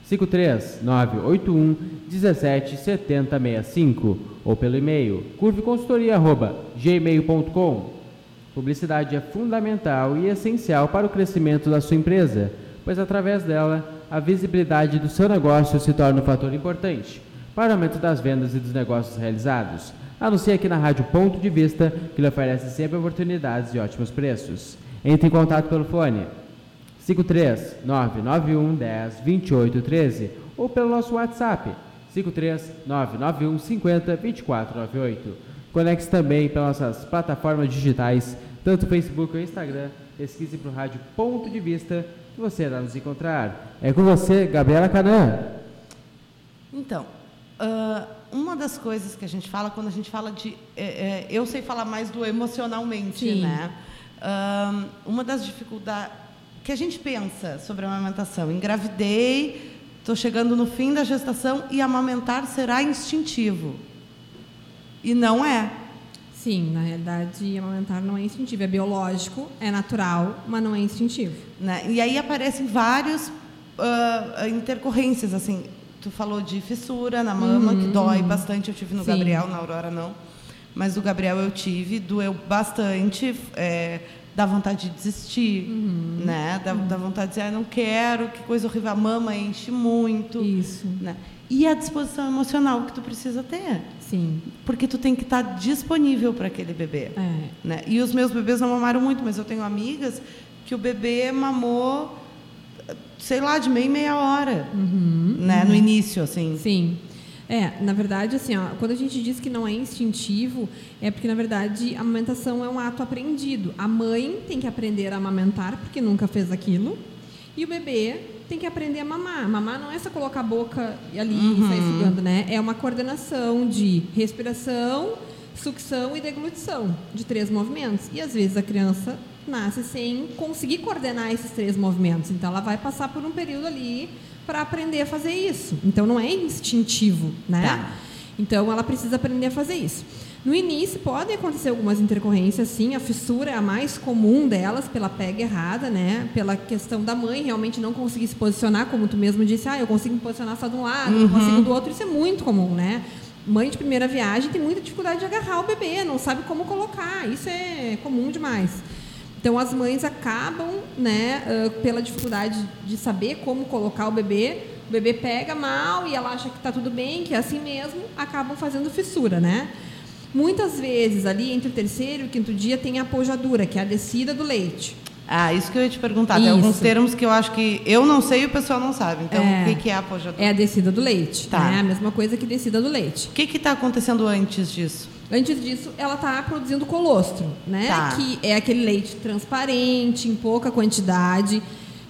53 981 17 70 65 ou pelo e-mail curveconsultoria@gmail.com. Publicidade é fundamental e essencial para o crescimento da sua empresa, pois através dela a visibilidade do seu negócio se torna um fator importante para o aumento das vendas e dos negócios realizados. Anuncie aqui na Rádio Ponto de Vista, que lhe oferece sempre oportunidades e ótimos preços. Entre em contato pelo fone 53 991 10 28 13 ou pelo nosso WhatsApp 53 991 50 24 98. Conecte-se também pelas nossas plataformas digitais, tanto Facebook ou Instagram. Pesquise para o Rádio Ponto de Vista que você irá nos encontrar. É com você, Gabriela Canã. Então, ah, uma das coisas que a gente fala quando a gente fala de. é, é, eu sei falar mais do emocionalmente, Sim. né? Ah, uma das dificuldades que a gente pensa sobre a amamentação. Engravidei, estou chegando no fim da gestação e amamentar será instintivo. E não é. Sim, na realidade, amamentar não é instintivo, é biológico, é natural, mas não é instintivo. Né? E aí aparecem várias ah, intercorrências, assim. Tu falou de fissura na mama, que dói bastante. Eu tive no Sim. Gabriel, na Aurora não. Mas do Gabriel eu tive, doeu bastante, é, dá vontade de desistir, Uhum. né? Dá, dá vontade de dizer, ah, não quero, que coisa horrível, a mama enche muito. Isso. Né? E a disposição emocional que tu precisa ter. Sim. Porque tu tem que estar disponível para aquele bebê. É. Né? E os meus bebês não mamaram muito, mas eu tenho amigas que o bebê mamou, sei lá, de meia em meia hora, né? No início, assim. Uhum. Sim. É, na verdade, assim, ó, quando a gente diz que não é instintivo, é porque, na verdade, a amamentação é um ato aprendido. A mãe tem que aprender a amamentar, porque nunca fez aquilo, e o bebê tem que aprender a mamar. Mamar não é só colocar a boca ali e sair sugando, né? É uma coordenação de respiração, sucção e deglutição, de três movimentos. E, às vezes, a criança nasce sem conseguir coordenar esses três movimentos. Então, ela vai passar por um período ali para aprender a fazer isso. Então não é instintivo, né? Tá. Então ela precisa aprender a fazer isso. No início podem acontecer algumas intercorrências, sim. A fissura é a mais comum delas pela pega errada, né? Pela questão da mãe realmente não conseguir se posicionar, como tu mesmo disse, ah, eu consigo me posicionar só de um lado, não consigo do outro. Isso é muito comum, né? Mãe de primeira viagem tem muita dificuldade de agarrar o bebê, não sabe como colocar. Isso é comum demais. Então as mães acabam, né, pela dificuldade de saber como colocar o bebê, o bebê pega mal e ela acha que está tudo bem, que é assim mesmo, acabam fazendo fissura, né? Muitas vezes ali entre o terceiro e o quinto dia tem a apojadura, que é a descida do leite. Ah, isso que eu ia te perguntar. Tem alguns termos que eu acho que eu não sei e o pessoal não sabe. Então, É. o que, é apojador? É a descida do leite, Tá. né? A mesma coisa que descida do leite. O que está acontecendo antes disso? Antes disso, ela está produzindo colostro, né? Tá. Que é aquele leite transparente, em pouca quantidade,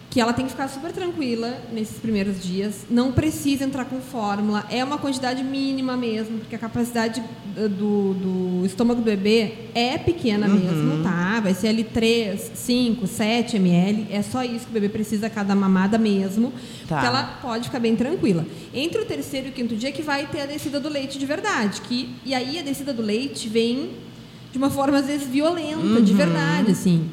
que ela tem que ficar super tranquila nesses primeiros dias. Não precisa entrar com fórmula, é uma quantidade mínima mesmo, porque a capacidade eh, do, do estômago do bebê é pequena Uhum. mesmo, tá? Vai ser ali 3, 5, 7 ml, é só isso que o bebê precisa a cada mamada mesmo. Tá. Que ela pode ficar bem tranquila. Entre o terceiro e o quinto dia que vai ter a descida do leite de verdade, que e aí a descida do leite vem de uma forma às vezes violenta, de verdade, assim.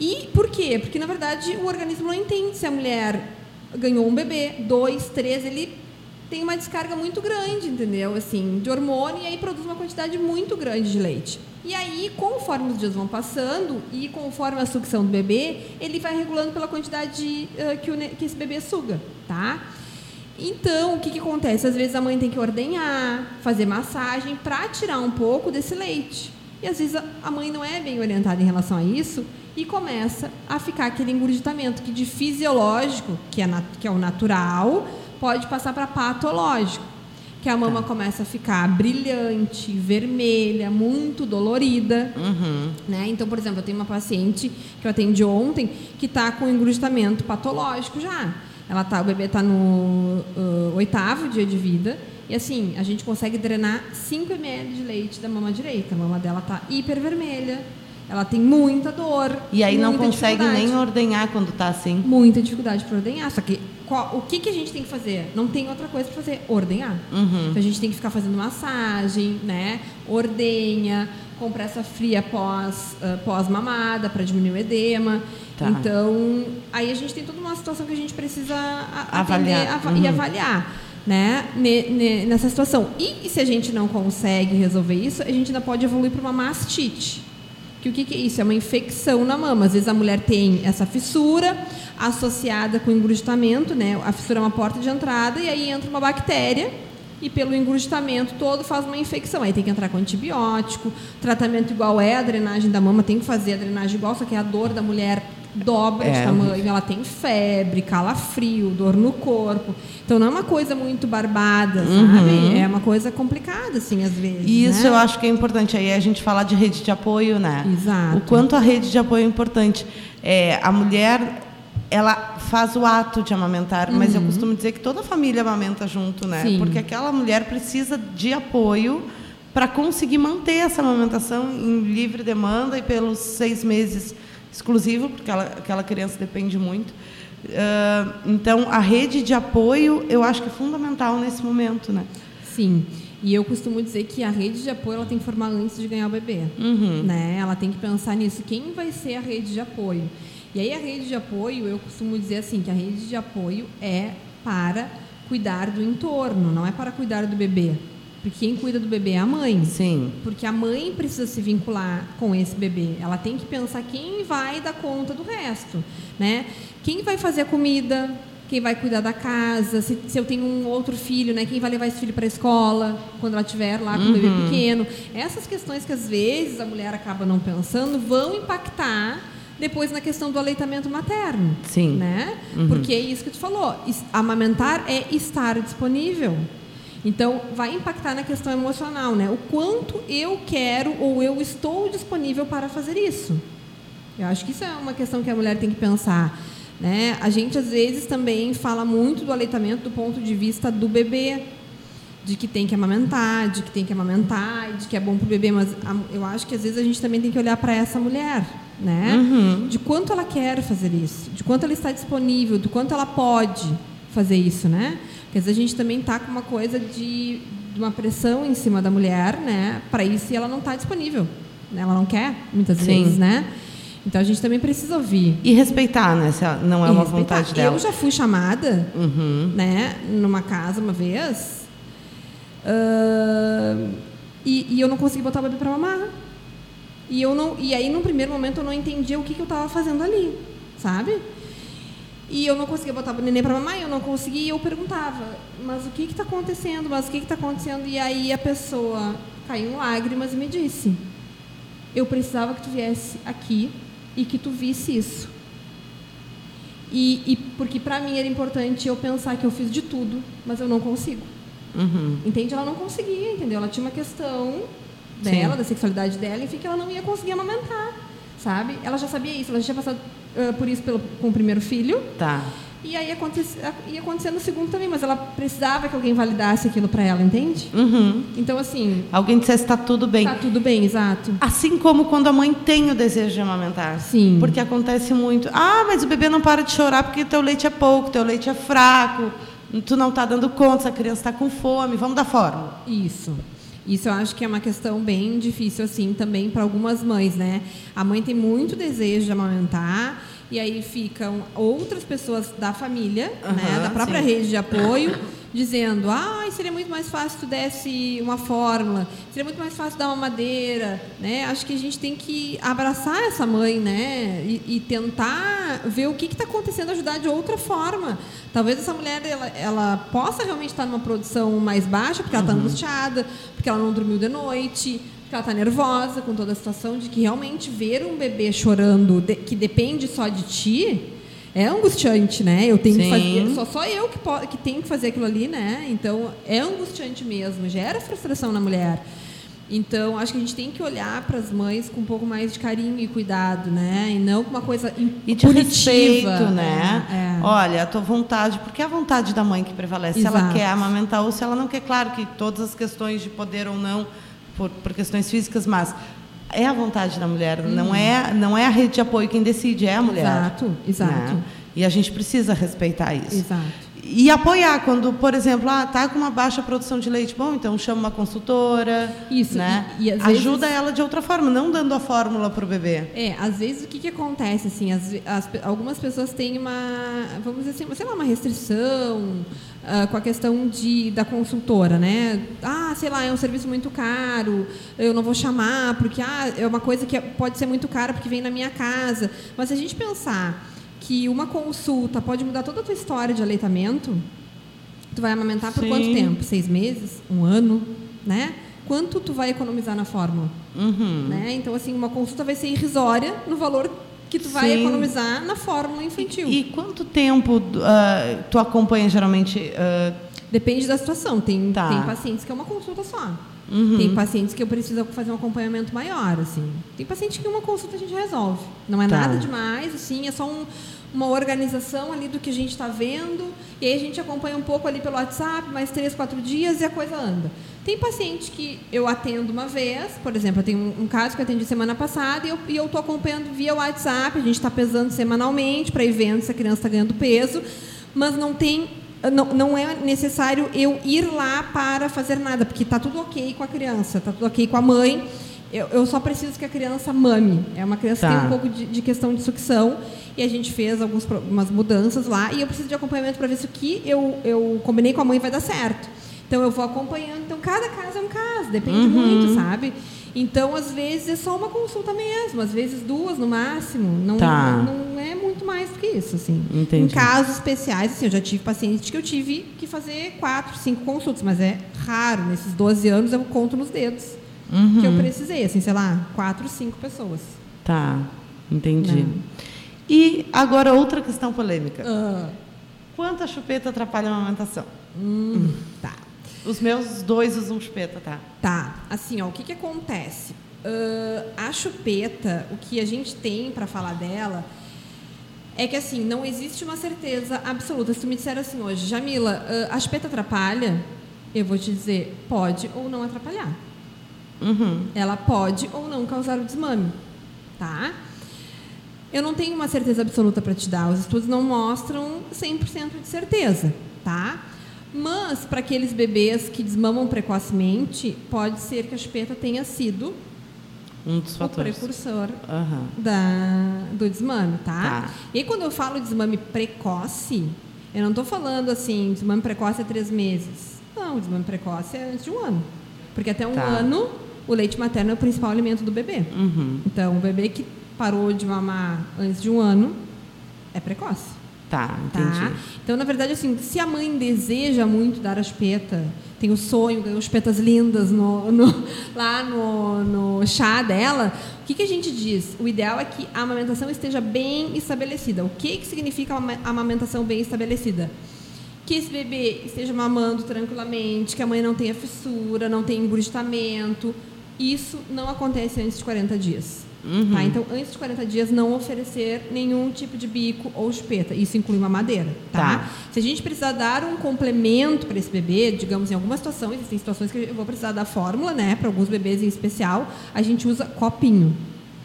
E por quê? Porque na verdade o organismo não entende se a mulher ganhou um bebê, dois, três, ele tem uma descarga muito grande, entendeu? Assim, de hormônio e aí produz uma quantidade muito grande de leite. E aí, conforme os dias vão passando e conforme a sucção do bebê, ele vai regulando pela quantidade eh, que, o que esse bebê suga, tá? Então, o que, que acontece? Às vezes a mãe tem que ordenhar, fazer massagem para tirar um pouco desse leite. E às vezes a mãe não é bem orientada em relação a isso e começa a ficar aquele engurgitamento que de fisiológico, que é, que é o natural, pode passar para patológico. Que a mama começa a ficar brilhante, vermelha, muito dolorida. Né? Então, por exemplo, eu tenho uma paciente que eu atendi ontem que está com engurgitamento patológico já. Ela tá, o bebê está no ah, oitavo dia de vida e assim, a gente consegue drenar 5 ml de leite da mama direita. A mama dela está hipervermelha, ela tem muita dor. E aí não consegue nem ordenhar quando está assim. Muita dificuldade para ordenhar. Só que qual- o que, que a gente tem que fazer? Não tem outra coisa para fazer, ordenhar. Uhum. Então a gente tem que ficar fazendo massagem, né? Ordenha, compressa fria pós, ah, pós-mamada para diminuir o edema. Tá. Então, aí a gente tem toda uma situação que a gente precisa a- Avaliar. atender ava- Uhum. e avaliar. Né, ne- ne- nessa situação. E, e se a gente não consegue resolver isso, a gente ainda pode evoluir para uma mastite. Que o que, que é isso? É uma infecção na mama. Às vezes a mulher tem essa fissura associada com engurgitamento, né? A fissura é uma porta de entrada e aí entra uma bactéria e pelo engurgitamento todo faz uma infecção. Aí tem que entrar com antibiótico, tratamento igual é a drenagem da mama, tem que fazer a drenagem igual, só que a dor da mulher dobra É. de tamanho, ela tem febre, calafrio, dor no corpo. Então não é uma coisa muito barbada, sabe? É uma coisa complicada, assim, às vezes. E isso né? eu acho que é importante. Aí a gente falar de rede de apoio, né? Exato. O quanto a rede de apoio é importante. É, a mulher, ela faz o ato de amamentar, mas eu costumo dizer que toda a família amamenta junto, né? Uhum. Sim. Porque aquela mulher precisa de apoio para conseguir manter essa amamentação em livre demanda e pelos seis meses exclusivo, porque ela, aquela criança depende muito. Ah, então, a rede de apoio, eu acho que é fundamental nesse momento, né? Sim. E eu costumo dizer que a rede de apoio ela tem que formar antes de ganhar o bebê. Né? Ela tem que pensar nisso. Quem vai ser a rede de apoio? E aí a rede de apoio, eu costumo dizer assim, que a rede de apoio é para cuidar do entorno, não é para cuidar do bebê. Porque quem cuida do bebê é a mãe. Sim. Porque a mãe precisa se vincular com esse bebê. Ela tem que pensar quem vai dar conta do resto, né? Quem vai fazer a comida, quem vai cuidar da casa, se, se eu tenho um outro filho, né? Quem vai levar esse filho para a escola quando ela estiver lá com o bebê pequeno. Essas questões que às vezes a mulher acaba não pensando vão impactar depois na questão do aleitamento materno. Sim. Né? Porque é isso que tu falou. Amamentar é estar disponível. Então, vai impactar na questão emocional, né? O quanto eu quero ou eu estou disponível para fazer isso. Eu acho que isso é uma questão que a mulher tem que pensar. Né? A gente, às vezes, também fala muito do aleitamento do ponto de vista do bebê. De que tem que amamentar, de que tem que amamentar, de que é bom para o bebê. Mas eu acho que, às vezes, a gente também tem que olhar para essa mulher. Né? De quanto ela quer fazer isso. De quanto ela está disponível, do quanto ela pode fazer isso, né? Porque às vezes a gente também está com uma coisa de, de uma pressão em cima da mulher, né? Para isso e ela não está disponível. né? Ela não quer, muitas Sim. vezes, né? Então a gente também precisa ouvir. E respeitar, né? Se não é E uma respeitar. vontade dela. Eu já fui chamada, Uhum. né, numa casa uma vez, ah, e, e eu não consegui botar o bebê para mamar. E, eu não, e aí, num primeiro momento, eu não entendia o que, que eu estava fazendo ali, sabe? E eu não conseguia botar o neném para mamar, eu não conseguia, e eu perguntava, mas o que está acontecendo? Mas o que está acontecendo? E aí a pessoa caiu em lágrimas e me disse, eu precisava que tu viesse aqui e que tu visse isso. E, e porque para mim era importante eu pensar que eu fiz de tudo, mas eu não consigo. Uhum. Entende? Ela não conseguia, entendeu? Ela tinha uma questão Sim. dela, da sexualidade dela, enfim, que ela não ia conseguir amamentar, sabe? Ela já sabia isso, ela já tinha passado ah, por isso pelo, com o primeiro filho, Tá. e aí aconte- ia acontecer no segundo também, mas ela precisava que alguém validasse aquilo para ela, entende? Uhum. Então, assim, Alguém dissesse está tudo bem. tá tudo bem, exato. Assim como quando a mãe tem o desejo de amamentar. Sim. Porque acontece muito. Ah, mas o bebê não para de chorar porque teu leite é pouco, teu leite é fraco, tu não está dando conta, essa criança está com fome, vamos dar fórmula. Isso. Isso eu acho que é uma questão bem difícil, assim, também para algumas mães, né? A mãe tem muito desejo de amamentar, e aí ficam outras pessoas da família, né, da própria sim. rede de apoio, dizendo: ah, seria muito mais fácil se tu desse uma fórmula, seria muito mais fácil dar uma madeira, né? Acho que a gente tem que abraçar essa mãe, né? E, e tentar ver o que está acontecendo, ajudar de outra forma. Talvez essa mulher ela, ela possa realmente estar numa produção mais baixa, porque ela está angustiada, porque ela não dormiu de noite, porque ela está nervosa com toda a situação de que realmente ver um bebê chorando de- que depende só de ti é angustiante, né? Eu tenho que Sim. fazer, só só eu que, po- que tenho que fazer aquilo ali, né? Então é angustiante mesmo, gera frustração na mulher. Então acho que a gente tem que olhar para as mães com um pouco mais de carinho e cuidado, né? E não com uma coisa E de punitiva, respeito, né? É, é. Olha, a tua vontade, porque é a vontade da mãe que prevalece. Se ela Exato. quer amamentar ou se ela não quer, claro que todas as questões de poder ou não, por, por questões físicas, mas é a vontade da mulher, não, é, não é a rede de apoio quem decide, é a mulher. Exato, exato. né? E a gente precisa respeitar isso. Exato. E apoiar quando, por exemplo, ah, tá com uma baixa produção de leite, bom, então chama uma consultora, Isso, né? e- e Ajuda vezes- ela de outra forma, não dando a fórmula para o bebê. É, às vezes o que, que acontece, assim, as, as algumas pessoas têm uma, vamos dizer assim, sei lá, uma restrição ah, com a questão de, da consultora, né? Ah, sei lá, é um serviço muito caro, eu não vou chamar, porque ah, é uma coisa que é- pode ser muito cara porque vem na minha casa. Mas se a gente pensar que uma consulta pode mudar toda a tua história de aleitamento, tu vai amamentar por Sim. quanto tempo? Seis meses? Um ano? Né? Quanto tu vai economizar na fórmula? Uhum. Né? Então, assim, uma consulta vai ser irrisória no valor que tu vai Sim. economizar na fórmula infantil. E quanto tempo ah, tu acompanha geralmente? ah, Depende da situação. Tem, Tá. tem pacientes que é uma consulta só. Uhum. Tem pacientes que eu preciso fazer um acompanhamento maior, assim. Tem paciente que uma consulta a gente resolve. Não é Tá. nada demais, assim, é só um- uma organização ali do que a gente está vendo. E aí a gente acompanha um pouco ali pelo WhatsApp, mais três, quatro dias e a coisa anda. Tem paciente que eu atendo uma vez, por exemplo, eu tenho um, um caso que eu atendi semana passada e eu, e tô acompanhando via WhatsApp, a gente está pesando semanalmente para ir vendo se a criança está ganhando peso, mas não tem não, não é necessário eu ir lá para fazer nada, porque está tudo ok com a criança, está tudo ok com a mãe. Eu, eu só preciso que a criança mame. É uma criança que Tá. tem um pouco de, de questão de sucção e a gente fez algumas mudanças lá e eu preciso de acompanhamento para ver se o que eu, eu combinei com a mãe vai dar certo. Então eu vou acompanhando. Então cada caso é depende uhum. muito, sabe? Então, às vezes, é só uma consulta mesmo, às vezes duas no máximo. Não, tá. não é muito mais do que isso, assim. Entendi. Em casos especiais, assim, eu já tive pacientes que eu tive que fazer quatro, cinco consultas, mas é raro. Nesses 12 anos, eu conto nos dedos uhum. que eu precisei, assim, sei lá, quatro, cinco pessoas. Tá, entendi. Não. E agora outra questão polêmica. Uh. Quanto a chupeta atrapalha a amamentação? Hum, tá. Os meus dois usam chupeta, tá? Tá. Assim, ó, o que, que acontece? Uh, a chupeta, o que a gente tem para falar dela é que assim, não existe uma certeza absoluta. Se tu me disser assim hoje, Jamila, uh, a chupeta atrapalha, eu vou te dizer, pode ou não atrapalhar. Uhum. Ela pode ou não causar o desmame, tá? Eu não tenho uma certeza absoluta para te dar. Os estudos não mostram 100% de certeza, tá? Mas, para aqueles bebês que desmamam precocemente, pode ser que a chupeta tenha sido um dos fatores. o precursor uhum. da, do desmame, tá? tá? E aí, quando eu falo desmame precoce, eu não estou falando assim, desmame precoce é três meses. Não, desmame precoce é antes de um ano. Porque até um tá. ano, o leite materno é o principal alimento do bebê. Uhum. Então, o bebê que parou de mamar antes de um ano é precoce. Tá, entendi. Tá? Então, na verdade, assim, se a mãe deseja muito dar a chupeta, tem o sonho, ganhou chupetas lindas no, no, lá no, no chá dela, o que, que a gente diz? O ideal é que a amamentação esteja bem estabelecida. O que, que significa a amamentação bem estabelecida? que esse bebê esteja mamando tranquilamente, que a mãe não tenha fissura, não tenha engurgitamento. Isso não acontece antes de 40 dias. Uhum. Tá? Então, antes de 40 dias, não oferecer nenhum tipo de bico ou chupeta. Isso inclui uma madeira. Tá? tá. Se a gente precisar dar um complemento para esse bebê, digamos, em alguma situação, existem situações que eu vou precisar da fórmula, né? Para alguns bebês em especial, a gente usa copinho.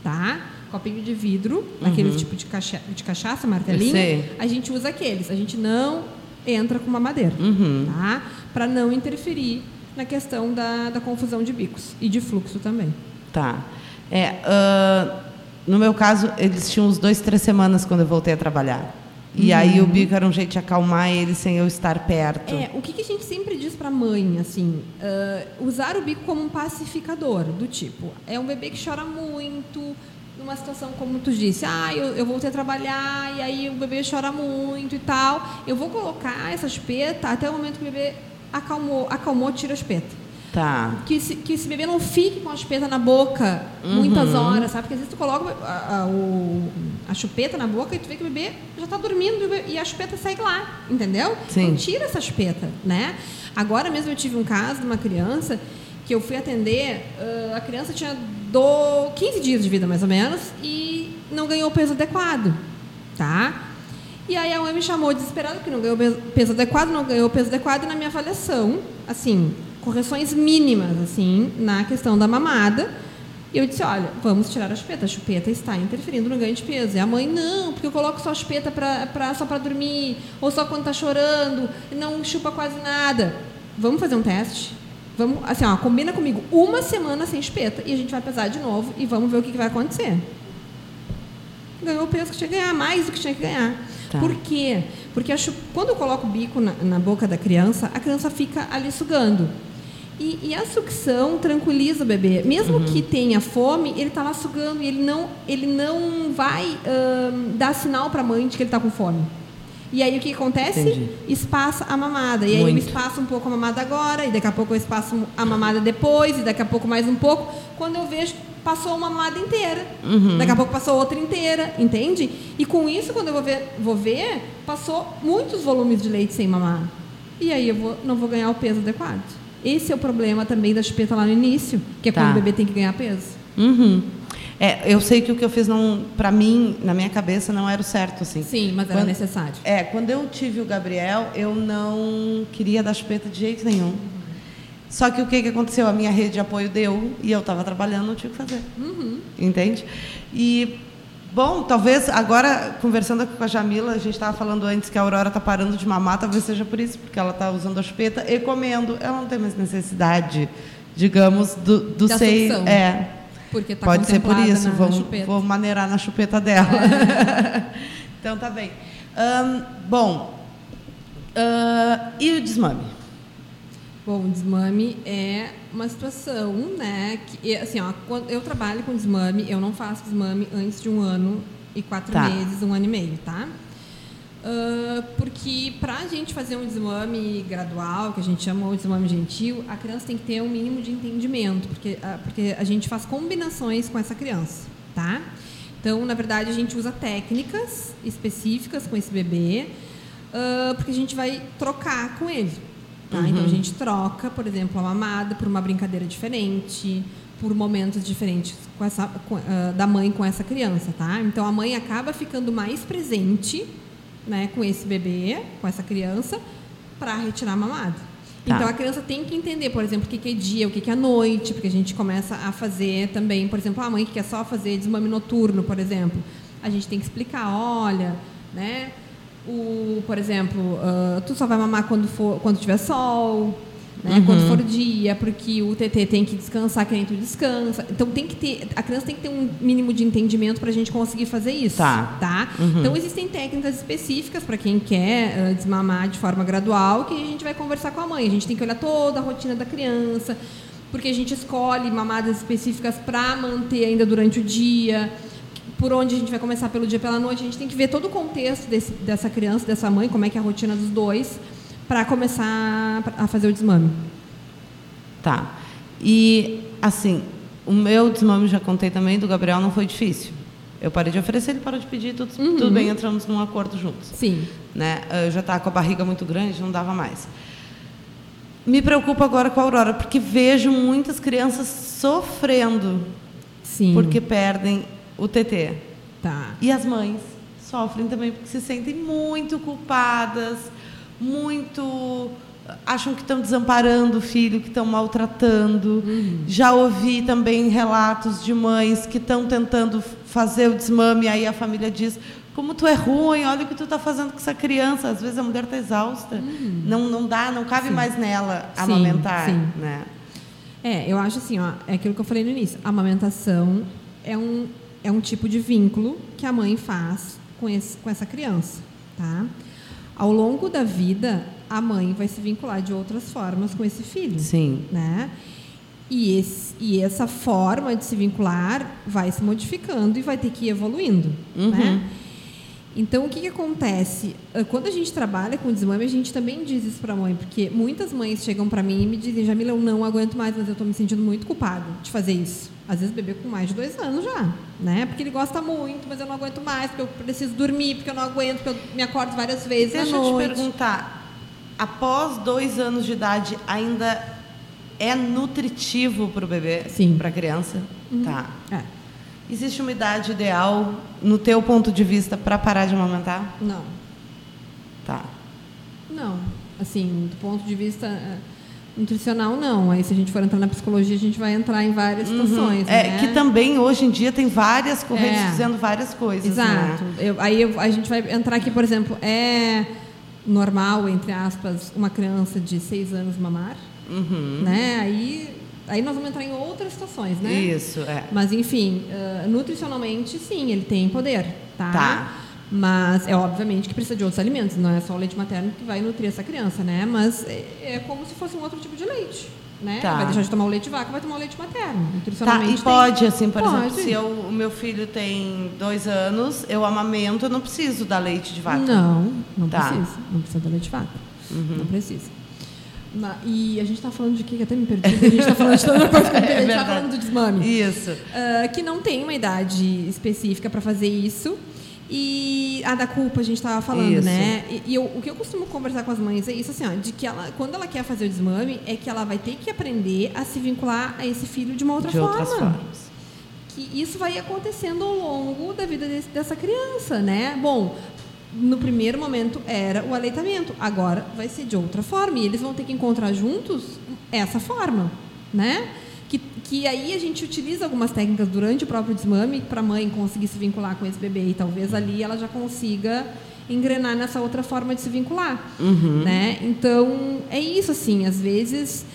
Tá? Copinho de vidro, uhum. aqueles tipo de, cacha de cachaça, martelinho. A gente usa aqueles. A gente não entra com uma madeira. Uhum. Tá? Para não interferir na questão da, da confusão de bicos e de fluxo também. Tá. É, uh, no meu caso, eles tinham uns dois, três semanas quando eu voltei a trabalhar. E uhum. aí o bico era um jeito de acalmar ele sem eu estar perto. É, o que, que a gente sempre diz para mãe, assim, uh, usar o bico como um pacificador, do tipo, é um bebê que chora muito, numa situação como tu disse, ah, eu, eu voltei a trabalhar e aí o bebê chora muito e tal, eu vou colocar essa chupeta até o momento que o bebê acalmou, acalmou, tira a chupeta. Tá. Que, esse, que esse bebê não fique com a chupeta na boca uhum. muitas horas, sabe? Porque às vezes tu coloca a, a, o, a chupeta na boca e tu vê que o bebê já está dormindo e a chupeta segue lá, entendeu? Sim. Então tira essa chupeta, né? Agora mesmo eu tive um caso de uma criança que eu fui atender, a criança tinha do 15 dias de vida mais ou menos e não ganhou o peso adequado, tá? E aí a mãe me chamou desesperada que não ganhou peso adequado, não ganhou peso adequado e na minha avaliação, assim, correções mínimas, assim, na questão da mamada. E eu disse, olha, vamos tirar a chupeta. A chupeta está interferindo no ganho de peso. E a mãe, não, porque eu coloco só a chupeta pra, pra, só para dormir, ou só quando está chorando, não chupa quase nada. Vamos fazer um teste? Vamos, assim, ó, combina comigo uma semana sem chupeta e a gente vai pesar de novo e vamos ver o que, que vai acontecer. Ganhou o peso que tinha que ganhar, mais do que tinha que ganhar. Tá. Por quê? Porque quando eu coloco o bico na, na boca da criança, a criança fica ali sugando. E, e, a sucção tranquiliza o bebê. Mesmo uhum. que tenha fome, ele está lá sugando e ele não, ele não vai dar sinal para a mãe de que ele está com fome. E aí o que acontece? Entendi. Espaça a mamada. E aí Muito. eu espaço um pouco a mamada agora, e daqui a pouco eu espaço a mamada depois, e daqui a pouco mais um pouco. Quando eu vejo, passou uma mamada inteira. Uhum. Daqui a pouco passou outra inteira, entende? E com isso, quando eu vou ver, vou ver, passou muitos volumes de leite sem mamar. E aí eu vou, não vou ganhar o peso adequado. Esse é o problema também da chupeta lá no início, que é tá. quando o bebê tem que ganhar peso. Uhum. É, eu sei que o que eu fiz não, para mim, na minha cabeça, não era o certo, assim. Sim, mas quando, era necessário. É, quando eu tive o Gabriel, eu não queria dar chupeta de jeito nenhum. Só que o que, que aconteceu? A minha rede de apoio deu e eu estava trabalhando, não tinha o que fazer. Uhum. Entende? E Bom, talvez agora, conversando com a Jamila, a gente estava falando antes que a Aurora está parando de mamar, talvez seja por isso, porque ela está usando a chupeta e comendo. Ela não tem mais necessidade, digamos, do, do da sei. É. Porque tá Pode ser por isso, vou, vou maneirar na chupeta dela. É. então tá bem. Um, bom, uh, e o desmame? Bom, o desmame é uma situação, né? Que, assim, ó, quando eu trabalho com desmame, eu não faço desmame antes de um ano e quatro Tá. meses, um ano e meio, tá? Ah, porque para a gente fazer um desmame gradual, que a gente chama o desmame gentil, a criança tem que ter um mínimo de entendimento, porque, ah, porque a gente faz combinações com essa criança, tá? Então, na verdade, a gente usa técnicas específicas com esse bebê, ah, porque a gente vai trocar com ele. Tá? Então, a gente troca, por exemplo, a mamada por uma brincadeira diferente, por momentos diferentes com essa, com, ah, da mãe com essa criança, tá? Então, a mãe acaba ficando mais presente né, com esse bebê, com essa criança, para retirar a mamada. Tá. Então a criança tem que entender, por exemplo, o que que é dia, o que que é noite, porque a gente começa a fazer também, por exemplo, a mãe que quer só fazer desmame noturno, por exemplo, a gente tem que explicar, olha, né, o, por exemplo, ah, tu só vai mamar quando for, quando tiver sol, né, quando for dia, porque o TT tem que descansar que nem tu descansa. Então tem que ter, a criança tem que ter um mínimo de entendimento para a gente conseguir fazer isso, Tá. tá? Então existem técnicas específicas para quem quer ah, desmamar de forma gradual que a gente vai conversar com a mãe. A gente tem que olhar toda a rotina da criança, porque a gente escolhe mamadas específicas para manter ainda durante o dia. Por onde a gente vai começar pelo dia, pela noite, a gente tem que ver todo o contexto desse- dessa criança, dessa mãe, como é que é a rotina dos dois, para começar a fazer o desmame. Tá. E, assim, o meu desmame, já contei também, do Gabriel não foi difícil. Eu parei de oferecer, ele parou de pedir, tudo, tudo bem, entramos num acordo juntos. Sim. Né? Eu já estava com a barriga muito grande, não dava mais. Me preocupa agora com a Aurora, porque vejo muitas crianças sofrendo Sim. porque perdem o TT. Tá. E as mães sofrem também porque se sentem muito culpadas, muito acham que estão desamparando o filho, que estão maltratando. Já ouvi também relatos de mães que estão tentando fazer o desmame, aí a família diz: "Como tu é ruim, olha o que tu está fazendo com essa criança". Às vezes a mulher está exausta, não não dá, não cabe mais nela Sim, amamentar, sim. né? É, eu acho assim, ó, é aquilo que eu falei no início. A amamentação é um, é um tipo de vínculo que a mãe faz com, esse, com essa criança, tá? Ao longo da vida, a mãe vai se vincular de outras formas com esse filho, Sim. né? E, esse, e essa forma de se vincular vai se modificando e vai ter que ir evoluindo, Uhum. né? Então, o que, que acontece? Ah, Quando a gente trabalha com desmame, a gente também diz isso para a mãe, porque muitas mães chegam para mim e me dizem, Jamila, eu não aguento mais, mas eu estou me sentindo muito culpada de fazer isso. Às vezes, bebê com mais de dois anos já, né? Porque ele gosta muito, mas eu não aguento mais, porque eu preciso dormir, porque eu não aguento, porque eu me acordo várias vezes Deixa eu te noite. perguntar, após dois anos de idade, ainda é nutritivo para o bebê? Sim. Para a criança? Tá. É, Existe uma idade ideal, no teu ponto de vista, para parar de amamentar? não. Tá. Não. Assim, do ponto de vista eh, nutricional, não. Aí, se a gente for entrar na psicologia, a gente vai entrar em várias situações. É, né? que também, hoje em dia, tem várias correntes É. dizendo várias coisas, Exato. né? Eu- aí eu- a gente vai entrar aqui, por exemplo, é normal, entre aspas, uma criança de seis anos mamar? Uhum. Né? Aí, aí nós vamos entrar em outras situações, né? Isso, é. Mas, enfim, ah, nutricionalmente, sim, ele tem poder, tá? Tá. Mas é obviamente que precisa de outros alimentos, não é só o leite materno que vai nutrir essa criança, né? Mas é, é como se fosse um outro tipo de leite, né? Tá. Vai deixar de tomar o leite de vaca, vai tomar o leite materno. Tá, Nutricionalmente e tem- pode, assim, por Pode. exemplo, se eu, o meu filho tem dois anos, eu amamento, eu não preciso dar leite de vaca. Não, não Tá. precisa. Não precisa de leite de vaca. Não precisa. Ma- e a gente está falando de quê? Que até me perdi. A gente está falando de toda coisa. a gente está verdade. falando do desmame. Isso. Ah, que não tem uma idade específica para fazer isso. E a da culpa a gente estava falando, Isso. né? E, e eu- o que eu costumo conversar com as mães é isso, assim, ó, de que ela, quando ela quer fazer o desmame, é que ela vai ter que aprender a se vincular a esse filho de uma outra de forma outras formas. que isso vai acontecendo ao longo da vida desse- dessa criança, né? Bom, no primeiro momento era o aleitamento, agora vai ser de outra forma e eles vão ter que encontrar juntos essa forma, né? Que, que aí a gente utiliza algumas técnicas durante o próprio desmame para a mãe conseguir se vincular com esse bebê e talvez ali ela já consiga engrenar nessa outra forma de se vincular, né? Então é isso assim, às vezes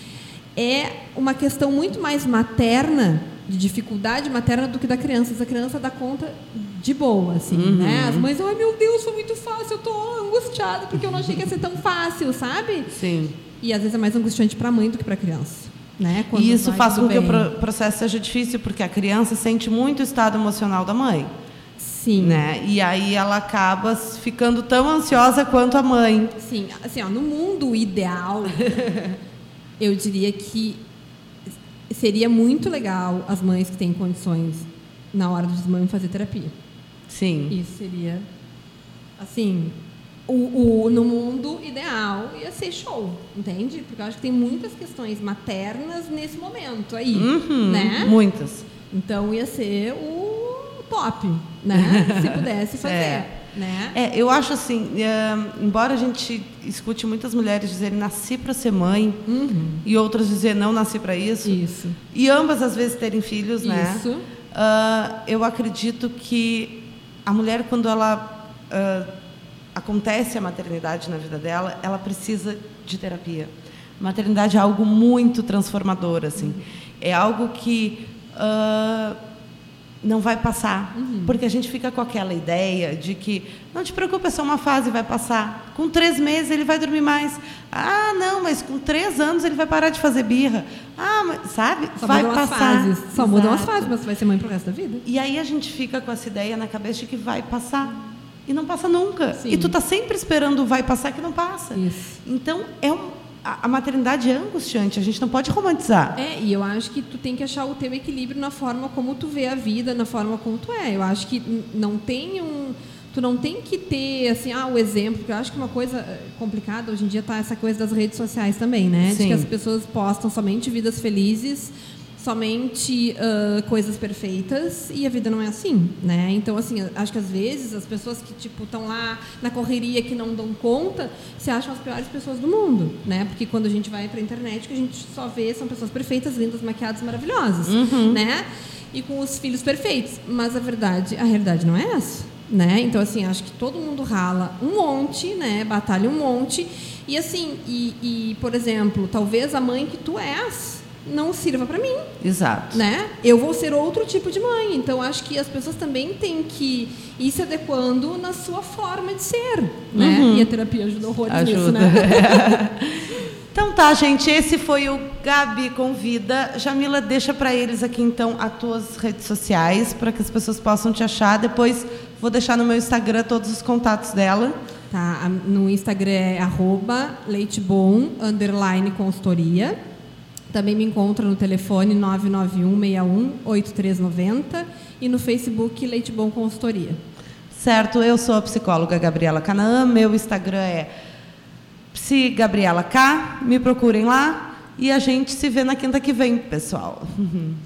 é uma questão muito mais materna, de dificuldade materna do que da criança. Essa criança dá conta de boa, assim, né? As mães, ai meu Deus, foi muito fácil, eu tô angustiada porque eu não achei que ia ser tão fácil, sabe? Sim. E às vezes é mais angustiante para a mãe do que para a criança. Né? Quando e isso faz com que o processo seja difícil, porque a criança sente muito o estado emocional da mãe. Sim. Né? E aí ela acaba ficando tão ansiosa quanto a mãe. Sim, assim, ó, no mundo ideal, eu diria que seria muito legal as mães que têm condições na hora de mãe fazer terapia. Sim. Isso seria assim, o, o, no mundo ideal ia ser show, entende? Porque eu acho que tem muitas questões maternas nesse momento aí, uhum, né? Muitas. Então ia ser o top, né? Se pudesse fazer. É. Né? É, eu acho assim, é, embora a gente escute muitas mulheres dizerem nasci para ser mãe uhum. e outras dizer não nasci para isso, isso, e ambas às vezes terem filhos, né? Isso. Uh, eu acredito que a mulher quando ela uh, acontece a maternidade na vida dela, ela precisa de terapia. Maternidade é algo muito transformador, assim. É algo que uh, não vai passar, uhum. porque a gente fica com aquela ideia de que não te preocupe, é só uma fase, vai passar. Com três meses ele vai dormir mais. Ah, não, mas com três anos ele vai parar de fazer birra. Ah, mas, sabe? Só vai passar. As fases. Só mudam as fases, mas você vai ser mãe pro resto da vida. E aí a gente fica com essa ideia na cabeça de que vai passar. E não passa nunca. Sim. E tu tá sempre esperando vai passar que não passa. Isso. Então, é um, a, maternidade é angustiante, a gente não pode romantizar. É, e eu acho que tu tem que achar o teu equilíbrio na forma como tu vê a vida, na forma como tu é. Eu acho que não tem um tu não tem que ter assim ah o exemplo porque eu acho que uma coisa eh, complicada hoje em dia tá essa coisa das redes sociais também né Sim. de que as pessoas postam somente vidas felizes somente uh, coisas perfeitas e a vida não é assim, né? Então, assim, acho que às vezes as pessoas que, tipo, estão lá na correria, que não dão conta, se acham as piores pessoas do mundo, né? Porque quando a gente vai para a internet, o que a gente só vê são pessoas perfeitas, lindas, maquiadas, maravilhosas, uhum. né? E com os filhos perfeitos. Mas a verdade, a realidade não é essa, né? Então, assim, acho que todo mundo rala um monte, né? Batalha um monte. E, assim, e, e por exemplo, talvez a mãe que tu és não sirva para mim. Exato. Né? Eu vou ser outro tipo de mãe. Então, acho que as pessoas também têm que ir se adequando na sua forma de ser. Né? Uhum. E a terapia ajuda horrores ajuda. nisso, né? então tá, gente. Esse foi o Gabi Convida. Jamila, deixa para eles aqui, então, as tuas redes sociais, para que as pessoas possam te achar. Depois vou deixar no meu Instagram todos os contatos dela. Tá, no Instagram é arroba leitebom, underline consultoria. Também me encontra no telefone 991618390 e no Facebook Leite Bom Consultoria. Certo, eu sou a psicóloga Gabriela Canaã, meu Instagram é psigabriela K, me procurem lá e a gente se vê na quinta que vem, pessoal.